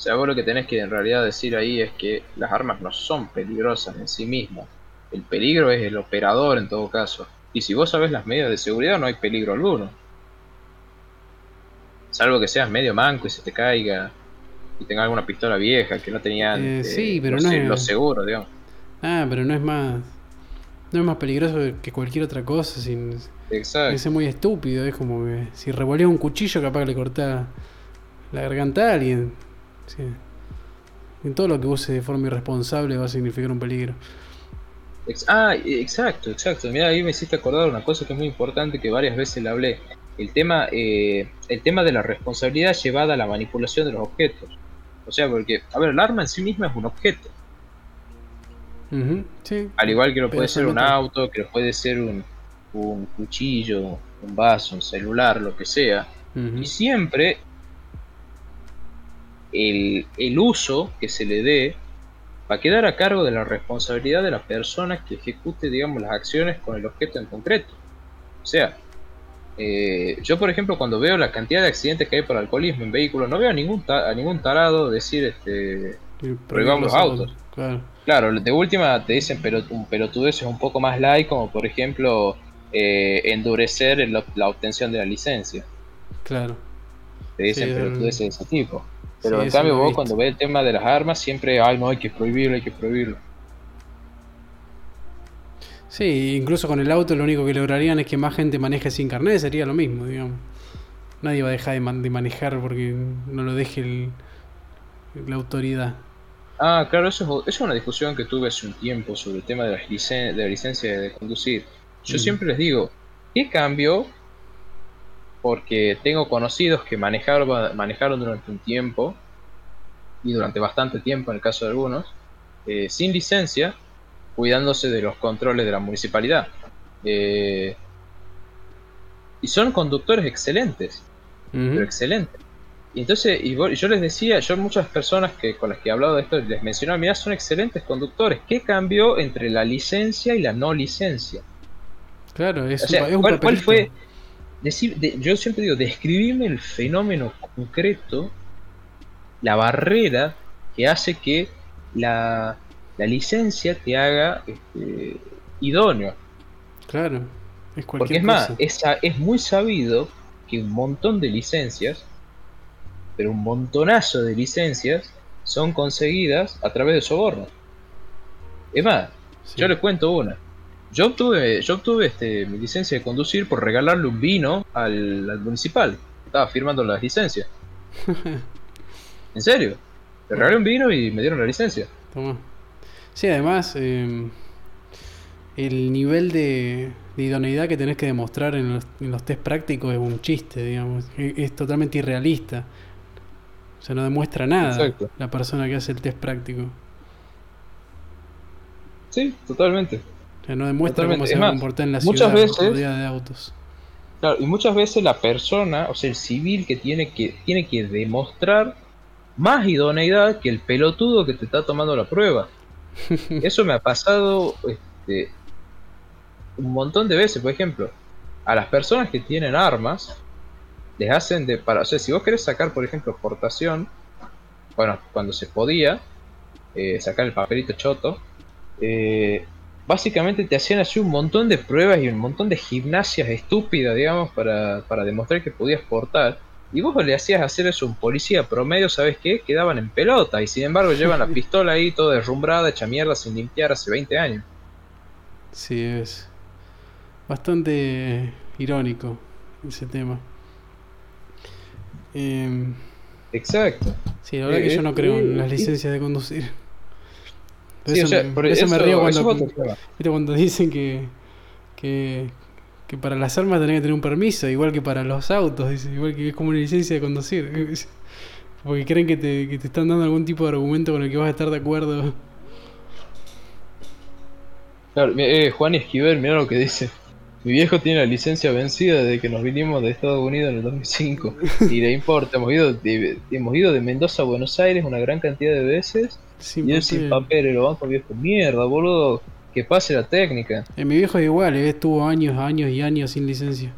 O sea, vos lo que tenés que en realidad decir ahí es que las armas no son peligrosas en sí mismas. El peligro es el operador en todo caso. Y si vos sabés las medidas de seguridad no hay peligro alguno. Salvo que seas medio manco y se te caiga y tenga alguna pistola vieja que no tenía Eh, sí, pero no es- los seguros, digamos. Ah, pero no es más. No es más peligroso que cualquier otra cosa. Sin, Exacto. es muy estúpido. Es como que si revolvías un cuchillo, capaz que le cortás la garganta a alguien. Sí. En todo lo que use de forma irresponsable va a significar un peligro. Ah, e- exacto, exacto. Mira, ahí me hiciste acordar una cosa que es muy importante que varias veces le hablé. El tema, eh, el tema de la responsabilidad llevada a la manipulación de los objetos. O sea, porque, a ver, el arma en sí misma es un objeto. Ujú, Sí. Al igual que lo puede ser un auto, que lo puede ser un, un cuchillo, un vaso, un celular, lo que sea. Ujú. Y siempre el, el uso que se le dé va a quedar a cargo de la responsabilidad de la persona que ejecute, digamos, las acciones con el objeto en concreto. O sea, eh, yo por ejemplo cuando veo la cantidad de accidentes que hay por alcoholismo en vehículos, no veo a ningún, ta- a ningún tarado decir, este, prohibamos los autos. Claro. claro, de última te dicen pero un pelotudez es un poco más light, como por ejemplo eh, endurecer el- la obtención de la licencia. Claro. te dicen Sí, pelotudeces de ese tipo. Pero Sí, en cambio vos cuando ves el tema de las armas siempre, ay no, hay que prohibirlo, hay que prohibirlo. Sí, incluso con el auto lo único que lograrían es que más gente maneje sin carnet, sería lo mismo, digamos. Nadie va a dejar de, man- de manejar porque no lo deje el- la autoridad. Ah, claro, eso es, o- eso es una discusión que tuve hace un tiempo sobre el tema de, las licen- de la licencia de conducir. Yo Mm. siempre les digo, ¿qué cambio? Porque tengo conocidos que manejaron, manejaron durante un tiempo, y durante bastante tiempo en el caso de algunos, eh, sin licencia, cuidándose de los controles de la municipalidad. Eh, y son conductores excelentes. Ujú. pero excelente. Y entonces, y yo les decía, yo muchas personas que con las que he hablado de esto les mencionaba, mira, son excelentes conductores. ¿Qué cambió entre la licencia y la no licencia? Claro, es, O sea, un, es un ¿cuál, cuál fue? De- yo siempre digo, describirme el fenómeno concreto, la barrera que hace que la, la licencia te haga este, idóneo. Claro, es cualquier Porque es más, es, es muy sabido que un montón de licencias, pero un montonazo de licencias, son conseguidas a través de soborno. Es más, Sí. yo les cuento una. Yo obtuve, yo obtuve este, mi licencia de conducir por regalarle un vino al, al municipal. Estaba firmando las licencias. ¿En serio? Le regalé un vino y me dieron la licencia. Tomá. Sí, además, eh, el nivel de, de idoneidad que tenés que demostrar en los, en los test prácticos es un chiste, digamos. Es, es totalmente irrealista. O sea, no demuestra nada Exacto. la persona que hace el test práctico. Sí, totalmente. O sea, no demuestra Totalmente. cómo se Es va a más, comportar en la muchas ciudad veces- de autos. Claro, y muchas veces la persona, o sea, el civil que tiene que, tiene que demostrar más idoneidad que el pelotudo que te está tomando la prueba. Eso me ha pasado este, un montón de veces, por ejemplo, a las personas que tienen armas, les hacen de para, o sea, si vos querés sacar, por ejemplo, exportación, bueno, cuando se podía, eh, sacar el papelito choto, eh, básicamente te hacían así un montón de pruebas y un montón de gimnasias estúpidas, digamos, para, para demostrar que podías portar. Y vos le hacías hacer eso a un policía promedio, ¿sabes qué? Quedaban en pelota y sin embargo llevan la pistola ahí toda derrumbrada, hecha mierda, sin limpiar hace 20 años. Sí, es bastante irónico ese tema. Em, Exacto. sí, la verdad Eh, que yo no creo en eh, las eh, licencias de conducir. Por Sí, eso, o sea, me, por por eso me eso- río eso cuando, es otro tema. ¿viste cuando dicen que, que, que para las armas tenés que tener un permiso, igual que para los autos, dice, igual que es como una licencia de conducir. Porque creen que te, que te están dando algún tipo de argumento con el que vas a estar de acuerdo. Claro, eh, Juan Esquivel, mira lo que dice. Mi viejo tiene la licencia vencida desde que nos vinimos de Estados Unidos en el 2005. Y de importa, hemos ido de, hemos ido de Mendoza a Buenos Aires una gran cantidad de veces Sin y él sin papeles, lo banco viejo. Mierda, boludo. Que pase la técnica. En mi viejo es igual, eh, estuvo años, años y años sin licencia.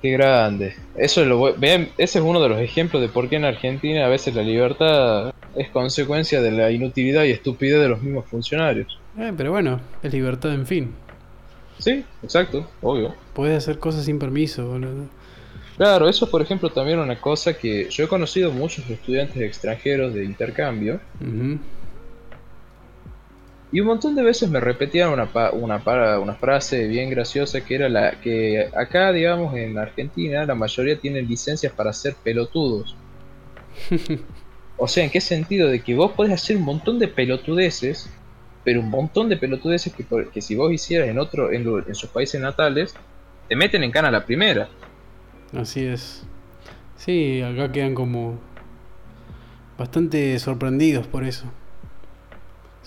Qué grande. Eso es lo Vean, ese es uno de los ejemplos de por qué en Argentina a veces la libertad es consecuencia de la inutilidad y estupidez de los mismos funcionarios. Eh, pero bueno, es libertad en fin. Sí, exacto, obvio. Puedes hacer cosas sin permiso, boludo. Claro, eso por ejemplo también una cosa que yo he conocido muchos estudiantes extranjeros de intercambio. Y un montón de veces me repetían una, una, una frase bien graciosa que era la que acá, digamos, en Argentina la mayoría tienen licencias para ser pelotudos. o sea, ¿en qué sentido? De que vos podés hacer un montón de pelotudeces, pero un montón de pelotudeces que, que si vos hicieras en otro en, en sus países natales, te meten en cana la primera. Así es. Sí, acá quedan como bastante sorprendidos por eso.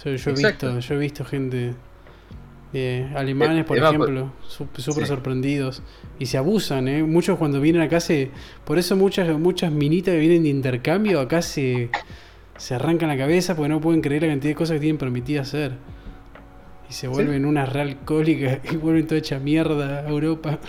yo, he visto, yo he visto gente eh, alemanes, por ejemplo, súper sorprendidos y se abusan, ¿eh? Muchos cuando vienen acá se, por eso muchas muchas minitas que vienen de intercambio acá se se arrancan la cabeza porque no pueden creer la cantidad de cosas que tienen permitido hacer. Y se vuelven unas real cólicas y vuelven toda hecha mierda a Europa.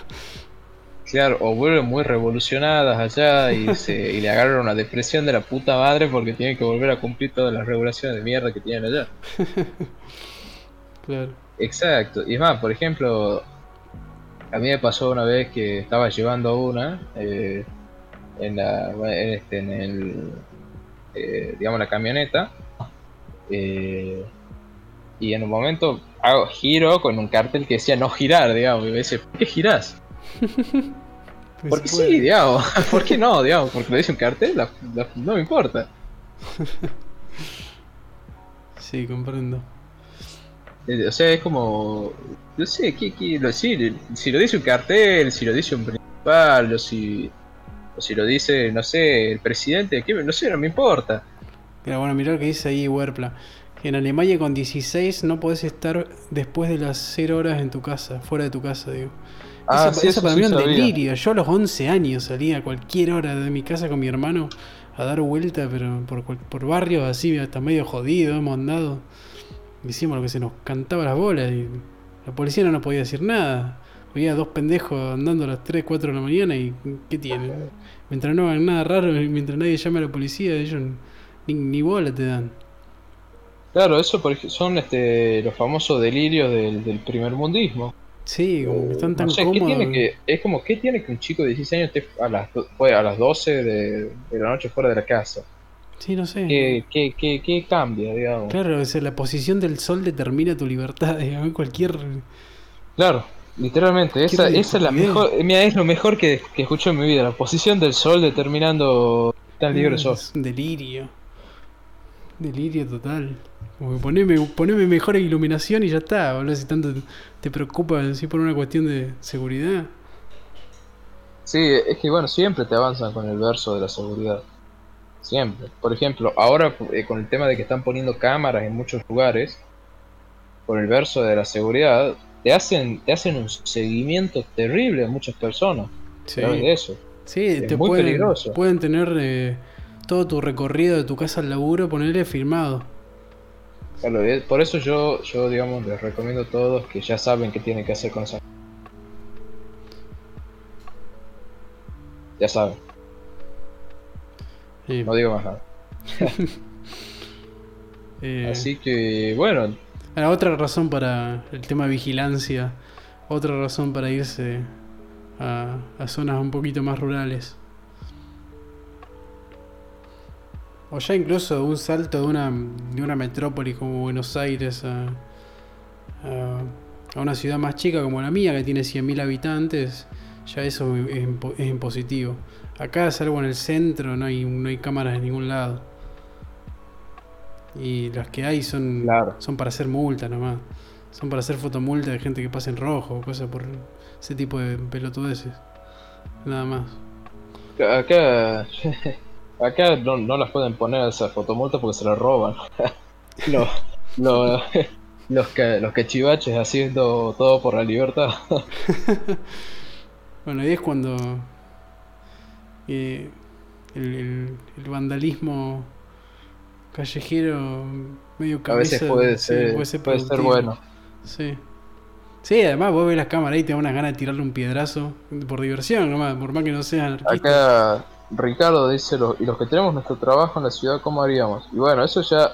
Claro, o vuelven muy revolucionadas allá y, se, y le agarran una depresión de la puta madre porque tienen que volver a cumplir todas las regulaciones de mierda que tienen allá. claro. Exacto. Y es más, por ejemplo, a mí me pasó una vez que estaba llevando a una eh, en la en, este, en el eh, digamos la camioneta eh, y en un momento hago giro con un cartel que decía no girar digamos y me dice ¿por qué girás? Porque sí, digamos. ¿Por qué no, digamos? Porque lo dice un cartel, no me importa. sí, comprendo. Eh, o sea, es como. No sé, ¿qué, qué lo, si, si lo dice un cartel, si lo dice un principal, o si. O si lo dice, no sé, el presidente, ¿qué? no sé, no me importa. Pero bueno, mirá lo que dice ahí Werpla. Que en Alemania con 16 no podés estar después de las 0 horas en tu casa, fuera de tu casa, digo. Ah, eso, para mí es un delirio. Yo a los 11 años salía a cualquier hora de mi casa con mi hermano a dar vuelta, pero por, por barrios así, hasta medio jodido, hemos andado. Hicimos lo que se nos cantaba las bolas y la policía no nos podía decir nada. Había dos pendejos andando a las 3, 4 de la mañana y ¿qué tienen? Mientras no hagan nada raro, mientras nadie llame a la policía, ellos ni, ni bola te dan. Claro, eso son este, los famosos delirios del, del primer mundismo. Sí, como que están tan cómodos. es como, ¿qué tiene que un chico de 16 años esté a las, a las 12 de, la noche fuera de la casa? Sí, no sé. ¿Qué, qué, qué, qué cambia, digamos? Claro, o la posición del sol determina tu libertad, digamos, cualquier... Claro, literalmente, esa, esa es la mejor, mira, es lo mejor que, que escucho en mi vida, la posición del sol determinando tan libre sos. Es un delirio. Delirio total. Como poneme, poneme mejor iluminación y ya está, boludo, si tanto te preocupa si por una cuestión de seguridad. Sí, es que bueno, siempre te avanzan con el verso de la seguridad. Siempre. Por ejemplo, ahora eh, con el tema de que están poniendo cámaras en muchos lugares, por el verso de la seguridad, te hacen, te hacen un seguimiento terrible a muchas personas. Sí. De eso. Sí, te muy pueden, peligroso. pueden tener eh, todo tu recorrido de tu casa al laburo, ponerle filmado por eso yo, yo, digamos, les recomiendo a todos que ya saben qué tienen que hacer con esa. Ya saben. No digo más nada. Eh, Así que, bueno. otra razón para el tema de vigilancia, otra razón para irse a zonas un poquito más rurales. O ya incluso un salto de una, de una metrópoli como Buenos Aires a, a, una ciudad más chica como la mía, que tiene 100.000 habitantes, ya eso es, es, impositivo. Acá, salvo en el centro, no hay, no hay cámaras en ningún lado. Y las que hay son, son para hacer multas nomás. Son para hacer fotomultas de gente que pasa en rojo, cosas por ese tipo de pelotudeces. Nada más. Acá Acá no, no las pueden poner esas fotomultas porque se las roban. los, los, los, que, los cachivaches haciendo todo por la libertad. bueno, y es cuando eh, el, el, vandalismo callejero medio A veces cabeza, puede sí, ser, puede ser productivo. bueno. Sí. Sí, además vos ves las cámaras y te da unas ganas de tirarle un piedrazo por diversión nomás, por más que no sean anarquista. Acá Ricardo dice, "Los- y los que tenemos nuestro trabajo en la ciudad, ¿cómo haríamos? Y bueno, eso ya...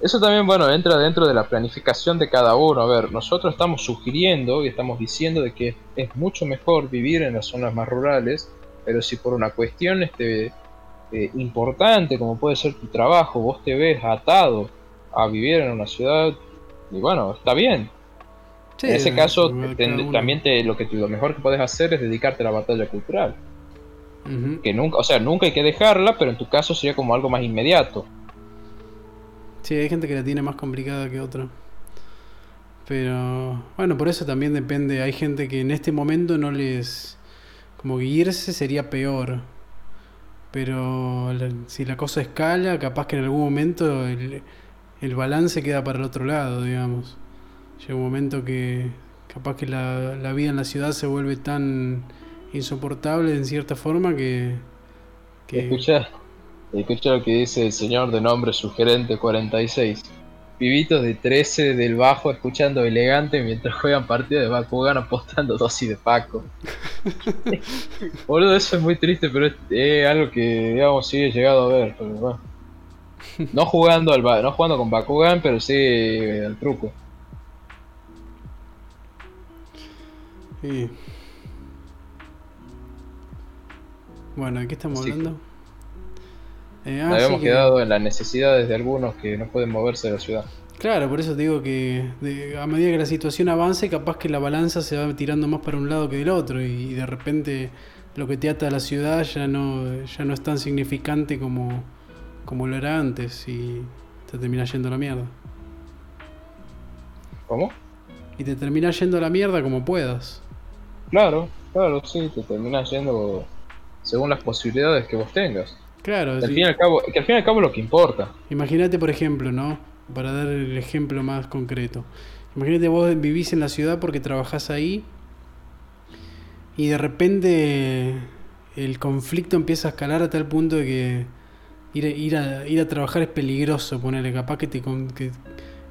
Eso también, bueno, entra dentro de la planificación de cada uno. A ver, nosotros estamos sugiriendo y estamos diciendo de que es mucho mejor vivir en las zonas más rurales, pero si por una cuestión este, eh, importante, como puede ser tu trabajo, vos te ves atado a vivir en una ciudad, y bueno, está bien. Sí, en ese caso, te- también te, lo que lo mejor que puedes hacer es dedicarte a la batalla cultural Que nunca, o sea, nunca hay que dejarla, pero en tu caso sería como algo más inmediato. Sí, hay gente que la tiene más complicada que otra. Pero bueno, por eso también depende. Hay gente que en este momento no les. Como que irse sería peor. Pero la- si la cosa escala, capaz que en algún momento el, el balance queda para el otro lado, digamos. Llega un momento que capaz que la, la vida en la ciudad se vuelve tan insoportable en cierta forma que. que Escucha, escucha lo que dice el señor de nombre sugerente 46. Pibitos de 13 del bajo escuchando elegante mientras juegan partido de Bakugan apostando dosis de Paco. Boludo, eso es muy triste, pero es, algo que, digamos, sí he llegado a ver. Pero bueno. No jugando al no jugando con Bakugan, pero sí al truco. Sí. Bueno, ¿de qué estamos Así hablando? Eh, ah, sí habíamos que- quedado en las necesidades de algunos que no pueden moverse de la ciudad. Claro, por eso te digo que de- a medida que la situación avance, capaz que la balanza se va tirando más para un lado que del otro y, de repente lo que te ata a la ciudad ya no, ya no es tan significante como, como lo era antes y te termina yendo a la mierda. ¿Cómo? Y te termina yendo a la mierda como puedas. Claro, claro, sí, te terminas yendo según las posibilidades que vos tengas. Claro, Que al, sí. fin y al cabo, que al fin y al cabo es lo que importa. Imagínate, por ejemplo, ¿no? Para dar el ejemplo más concreto. Imagínate vos vivís en la ciudad porque trabajás ahí y de repente el conflicto empieza a escalar a tal punto de que ir, a- ir, a, ir a trabajar es peligroso, ponerle capaz que te, que,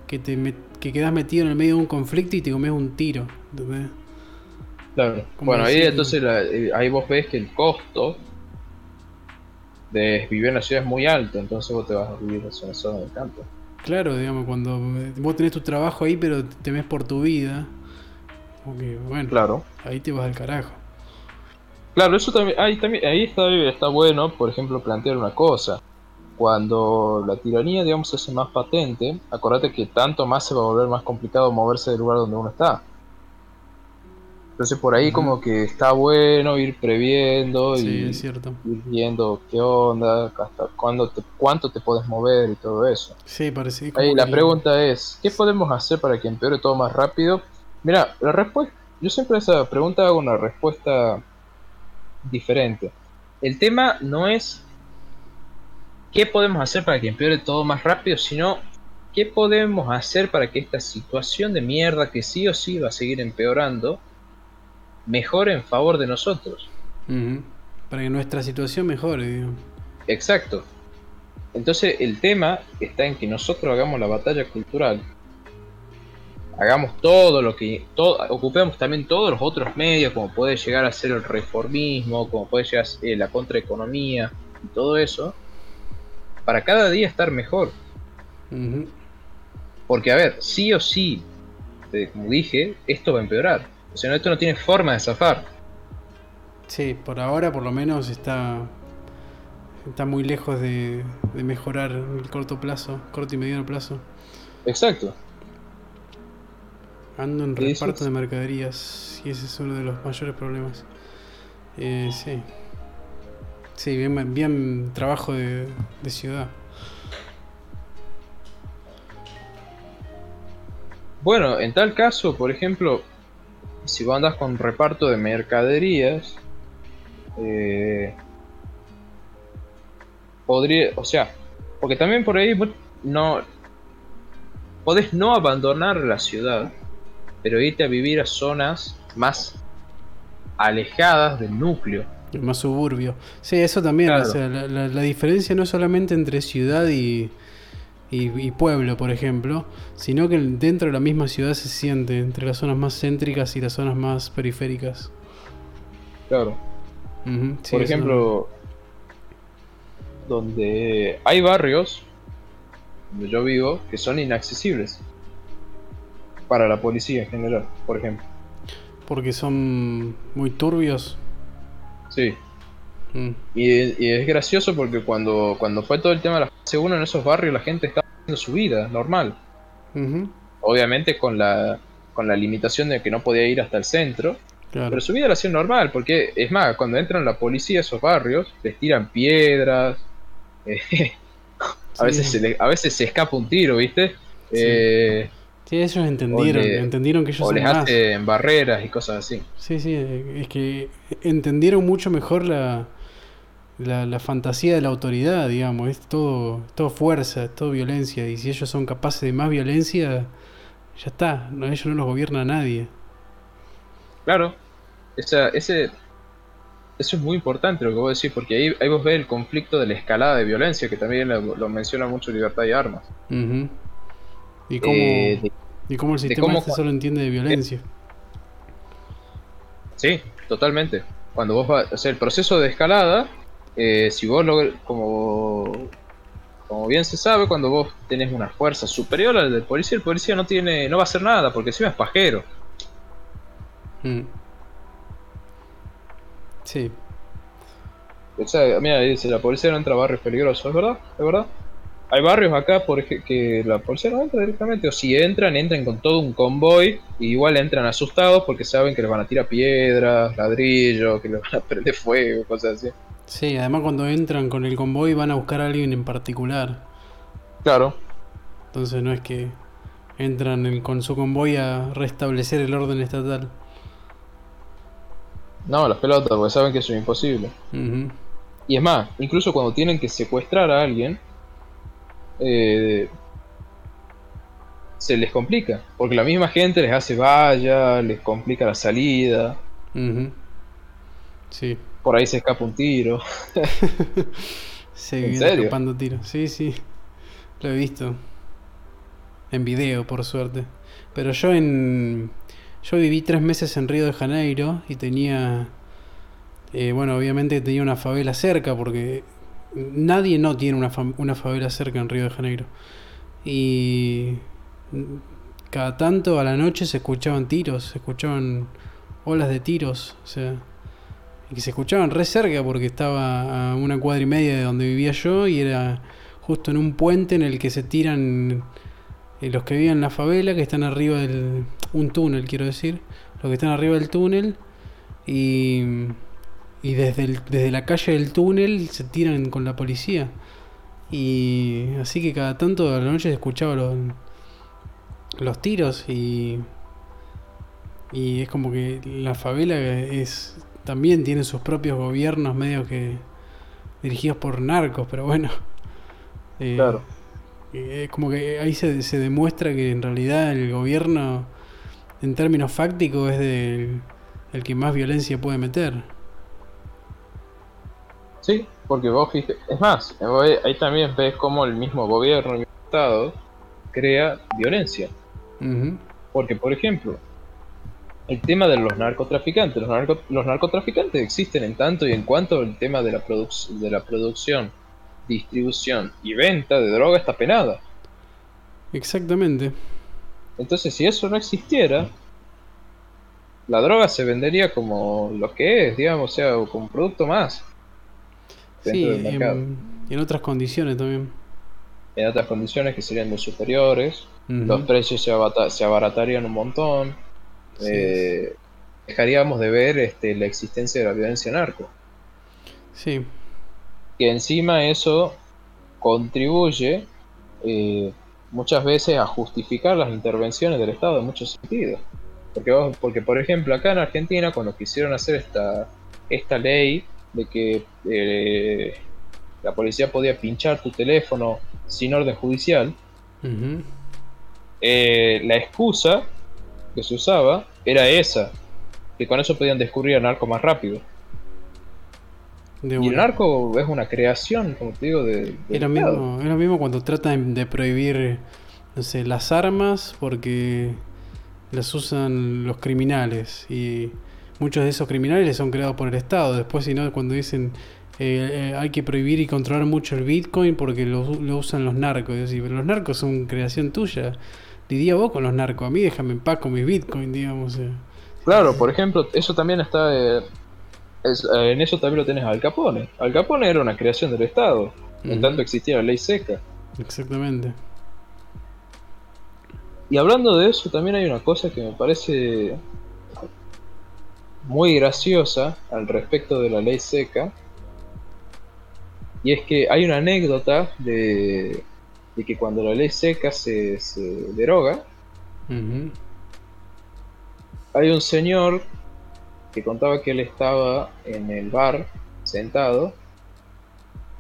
que te que quedás metido en el medio de un conflicto y te comes un tiro. ¿entendés? Claro. Bueno, ahí entonces la- eh, ahí vos ves que el costo de vivir en la ciudad es muy alto, entonces vos te vas a vivir en una zona del campo. Claro, digamos, cuando eh, vos tenés tu trabajo ahí pero te temes por tu vida, como que, bueno, Claro. ahí te vas al carajo. Claro, eso también, ahí también, ahí está, está bueno, por ejemplo, plantear una cosa. Cuando la tiranía, digamos, se hace más patente, acordate que tanto más se va a volver más complicado moverse del lugar donde uno está. Entonces por ahí como que está bueno ir previendo Sí, y es cierto. ir viendo qué onda, hasta cuándo te, cuánto te puedes mover y todo eso. Sí, parece. Ahí la que- pregunta es, ¿qué podemos hacer para que empeore todo más rápido? Mira, la respuesta, yo siempre a esa pregunta hago una respuesta diferente. El tema no es qué podemos hacer para que empeore todo más rápido, sino qué podemos hacer para que esta situación de mierda que sí o sí va a seguir empeorando mejore en favor de nosotros. Para que nuestra situación mejore, digo. Exacto. Entonces el tema está en que nosotros hagamos la batalla cultural. Hagamos todo lo que... Todo, ocupemos también todos los otros medios, como puede llegar a ser el reformismo, como puede llegar a ser la contraeconomía y todo eso, para cada día estar mejor. Porque, a ver, sí o sí, eh, como dije, esto va a empeorar. O sea, esto no tiene forma de zafar. Sí, por ahora por lo menos está. Está muy lejos de, de mejorar en el corto plazo, corto y mediano plazo. Exacto. Ando en reparto de mercaderías y ese es uno de los mayores problemas. Eh, sí. Sí, bien, bien trabajo de, de ciudad. Bueno, en tal caso, por ejemplo, si vos andás con reparto de mercaderías, eh, podría, o sea, porque también por ahí no podés no abandonar la ciudad, pero irte a vivir a zonas más alejadas del núcleo. Más suburbio. Sí, eso también. Claro. o sea, la, la- la diferencia no solamente entre ciudad y, y- y pueblo, por ejemplo, sino que dentro de la misma ciudad se siente entre las zonas más céntricas y las zonas más periféricas. Claro. Sí, Por ejemplo, donde hay barrios donde yo vivo que son inaccesibles para la policía en general, por ejemplo. Porque son muy turbios. Sí. Mm, Y, y es gracioso porque cuando, cuando fue todo el tema de la fase 1 en esos barrios la gente estaba haciendo su vida normal. Obviamente con la, con la limitación de que no podía ir hasta el centro. claro. Pero su vida la hacían normal, porque es más, cuando entran la policía a esos barrios, les tiran piedras. eh, a, Sí. veces se le- a veces se escapa un tiro, ¿viste? Eh, Sí, ellos entendieron, le- entendieron que ellos o son les más. hacen barreras y cosas así. Sí, sí, eh, es que entendieron mucho mejor la, la, la fantasía de la autoridad, digamos, es todo, todo fuerza, es todo violencia, y si ellos son capaces de más violencia, ya está, no, ellos no los gobierna nadie. Claro, esa, ese, eso es muy importante lo que vos decís, porque ahí, ahí vos ves el conflicto de la escalada de violencia, que también lo, lo menciona mucho Libertad y Armas. Y cómo, Eh, de- y cómo el sistema cómo este solo entiende de violencia. Sí, totalmente. Cuando vos vas, o sea, el proceso de escalada, eh, si vos lo, como, como bien se sabe, cuando vos tenés una fuerza superior al del policía, el policía no tiene, no va a hacer nada, porque encima es pajero. Mm. Sí, O sea, mira, dice, la policía no entra a barrios peligrosos, ¿es verdad? ¿Es verdad? Hay barrios acá por que la policía no entra directamente, o si entran, entran con todo un convoy, y igual entran asustados porque saben que les van a tirar piedras, ladrillos, que les van a prender fuego, cosas así. Sí, además cuando entran con el convoy van a buscar a alguien en particular. Claro, Entonces no es que entran en- con su convoy a restablecer el orden estatal. no, las pelotas, porque saben que eso es imposible. Y es más, incluso cuando tienen que secuestrar a alguien, eh, se les complica, porque la misma gente les hace valla, les complica la salida. Sí, por ahí se escapa un tiro. se ¿En viene serio? escapando tiros. Sí, sí, lo he visto. En video, por suerte. Pero yo en. Yo viví tres meses en Río de Janeiro y tenía. eh, bueno, obviamente tenía una favela cerca porque nadie no tiene una, fam- una favela cerca en Río de Janeiro. Y cada tanto a la noche se escuchaban tiros, se escuchaban olas de tiros, o sea, y que se escuchaban re cerca porque estaba a una cuadra y media de donde vivía yo y era justo en un puente en el que se tiran eh, los que viven en la favela, que están arriba del... un túnel, quiero decir, los que están arriba del túnel y, y desde, el- desde la calle del túnel se tiran con la policía. Y así que cada tanto a la noche se escuchaba los, los tiros y, y es como que la favela es también tiene sus propios gobiernos medio que dirigidos por narcos, pero bueno. Eh, Claro. eh, Es como que ahí se, se demuestra que en realidad el gobierno, en términos fácticos, es del, el que más violencia puede meter. Sí, porque vos fíjate, es más, ahí también ves cómo el mismo gobierno, el mismo Estado, crea violencia. Porque, por ejemplo, el tema de los narcotraficantes, los, narco- los narcotraficantes existen en tanto y en cuanto el tema de la, produc- de la producción, distribución y venta de droga está penada. Exactamente. Entonces, si eso no existiera, la droga se vendería como lo que es, digamos, o sea, como un producto más Sí, del en, en otras condiciones también. En otras condiciones que serían muy superiores, los precios se, se abaratarían un montón, Sí. eh, dejaríamos de ver este, la existencia de la violencia narco. Sí, que encima eso contribuye eh, muchas veces a justificar las intervenciones del Estado en muchos sentidos. Porque, vos- porque por ejemplo, acá en Argentina, cuando quisieron hacer esta, esta ley de que eh, la policía podía pinchar tu teléfono sin orden judicial, eh, la excusa que se usaba era esa, que con eso podían descubrir a narco más rápido. y el narco es una creación, como te digo, de... es, lo mismo, lo mismo cuando tratan de prohibir, no sé, las armas porque las usan los criminales y muchos de esos criminales son creados por el Estado. Después, si no, cuando dicen eh, eh, hay que prohibir y controlar mucho el Bitcoin porque lo, usan los narcos. decir, pero los narcos son creación tuya. Lidia vos con los narcos, a mí déjame en paz con mi Bitcoin, digamos. Eh. Claro, por ejemplo, eso también está... en eso también lo tenés Al Capone. Al Capone era una creación del Estado. En tanto existía la ley seca. Exactamente. Y hablando de eso, también hay una cosa que me parece muy graciosa al respecto de la ley seca. Y es que hay una anécdota de, que cuando la ley seca se, deroga, hay un señor que contaba que él estaba en el bar sentado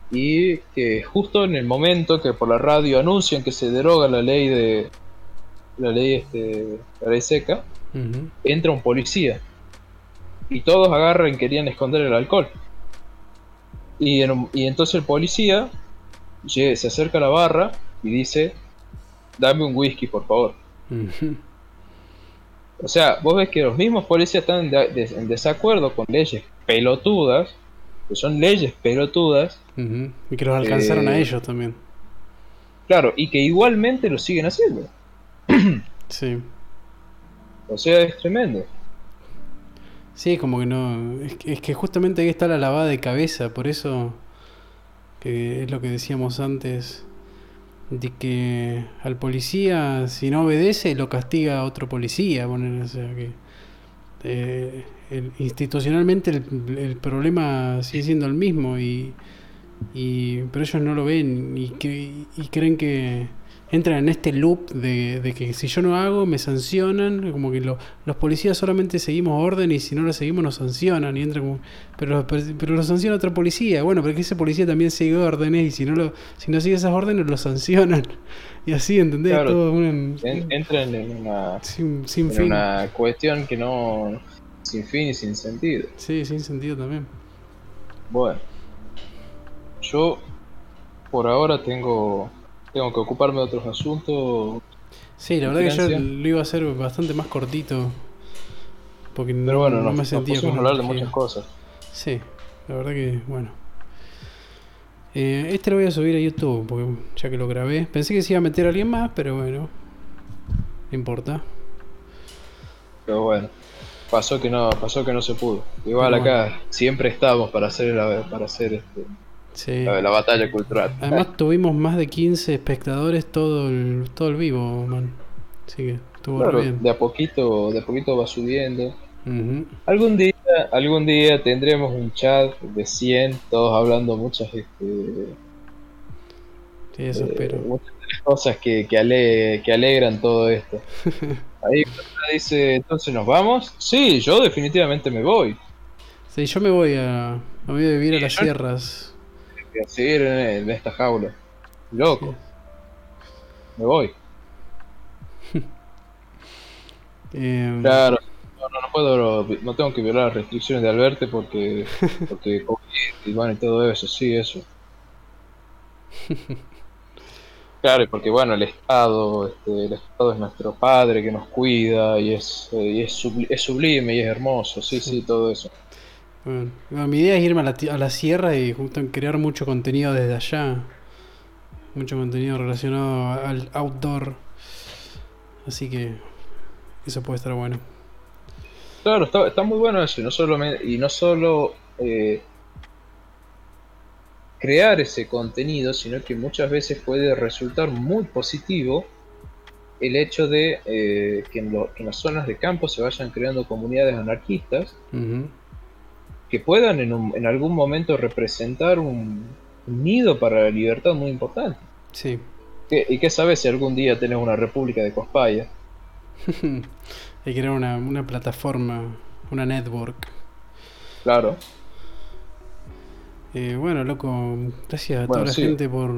y que justo en el momento que por la radio anuncian que se deroga la ley de la ley este la ley seca entra un policía y todos agarran y querían esconder el alcohol. Y, entonces el policía se acerca a la barra y dice, dame un whisky, por favor. O sea, vos ves que los mismos policías están en desacuerdo con leyes pelotudas, que son leyes pelotudas. Y que los alcanzaron a eh, ellos también. Claro, y que igualmente lo siguen haciendo. sí. O sea, es tremendo. Sí, como que no. Es que, justamente ahí está la lavada de cabeza, por eso. Que es lo que decíamos antes. De que al policía, si no obedece, lo castiga otro policía. o sea que. Eh, institucionalmente el, problema sigue siendo el mismo y, y pero ellos no lo ven y, que, y creen que entran en este loop de, que si yo no hago, me sancionan. Como que los policías solamente seguimos orden y si no lo seguimos nos sancionan. Y como, pero, pero, lo sanciona otra policía. Bueno, pero que ese policía también sigue órdenes y si no, lo, si no sigue esas órdenes lo sancionan. Y así, ¿entendés? Todo entran en una, sin, fin. una cuestión que no. sin fin y sin sentido. Sí, sin sentido también. Bueno, yo por ahora tengo tengo que ocuparme de otros asuntos. Sí, la verdad que yo lo iba a hacer bastante más cortito. Porque Pero bueno, no, me sentía con hablar de muchas cosas. Sí, la verdad que, bueno. Eh, este lo voy a subir a YouTube, porque ya que lo grabé. Pensé que se iba a meter a alguien más, pero bueno. No importa. Pero bueno. Pasó que no, pasó que no se pudo. Igual acá siempre estamos para hacer para hacer este Sí. La, batalla cultural. Además tuvimos más de 15 espectadores todo el, todo el vivo, man. Así que estuvo bien. De a poquito, de a poquito va subiendo. Algún día, algún día tendremos un chat de 100, todos hablando muchas este, sí, eso eh, espero. muchas cosas que, que, que alegran todo esto. Ahí dice, entonces nos vamos. Sí, yo definitivamente me voy. Sí, yo me voy a, me voy a vivir a las sierras seguir en, esta jaula. Loco. Me voy. Em, claro, no, no, puedo, no tengo que violar las restricciones de Alberto porque, porque bueno y todo eso, sí, eso. Claro, porque bueno, el Estado, este, el Estado es nuestro padre que nos cuida y es, y es, sublime y es hermoso, sí, sí, todo eso. Bueno, mi idea es irme a la, a la sierra y crear mucho contenido desde allá. Mucho contenido relacionado al outdoor. Así que eso puede estar bueno. Claro, está, muy bueno eso. Y no solo, y no solo eh, crear ese contenido, sino que muchas veces puede resultar muy positivo el hecho de eh, que, en las zonas de campo se vayan creando comunidades anarquistas que puedan en, algún momento representar un, nido para la libertad muy importante. Sí. ¿Y qué sabes si algún día tenés una república de Cospaya? Hay que crear una, plataforma, una network. Claro. Eh, bueno, loco, gracias a toda la gente por...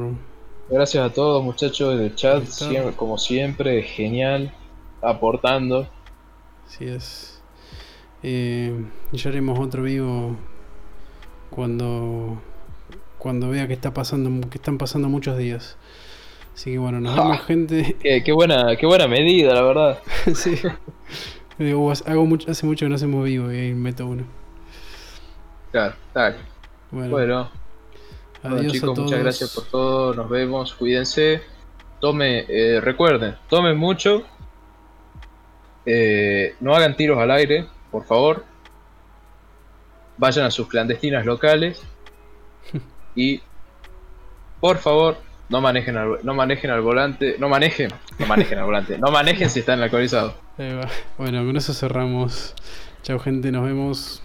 Gracias a todos muchachos del chat, como siempre, genial, aportando. Así es. Eh, ya haremos otro vivo cuando cuando vea que está pasando que están pasando muchos días. Así que bueno, nos vemos gente. Qué, buena, qué buena medida, la verdad. sí. Digo, hago mucho, hace mucho que no hacemos vivo y ahí meto uno. Claro, tal. Bueno. Adiós chicos, muchas gracias por todo. Nos vemos, cuídense. Tome, eh, recuerden, tomen mucho. Eh, no hagan tiros al aire, por favor. Vayan a sus clandestinas locales. y por favor, no manejen al, no manejen al volante, no manejen, no manejen al volante, no manejen si están alcoholizados. Bueno, con eso cerramos. Chao gente, nos vemos.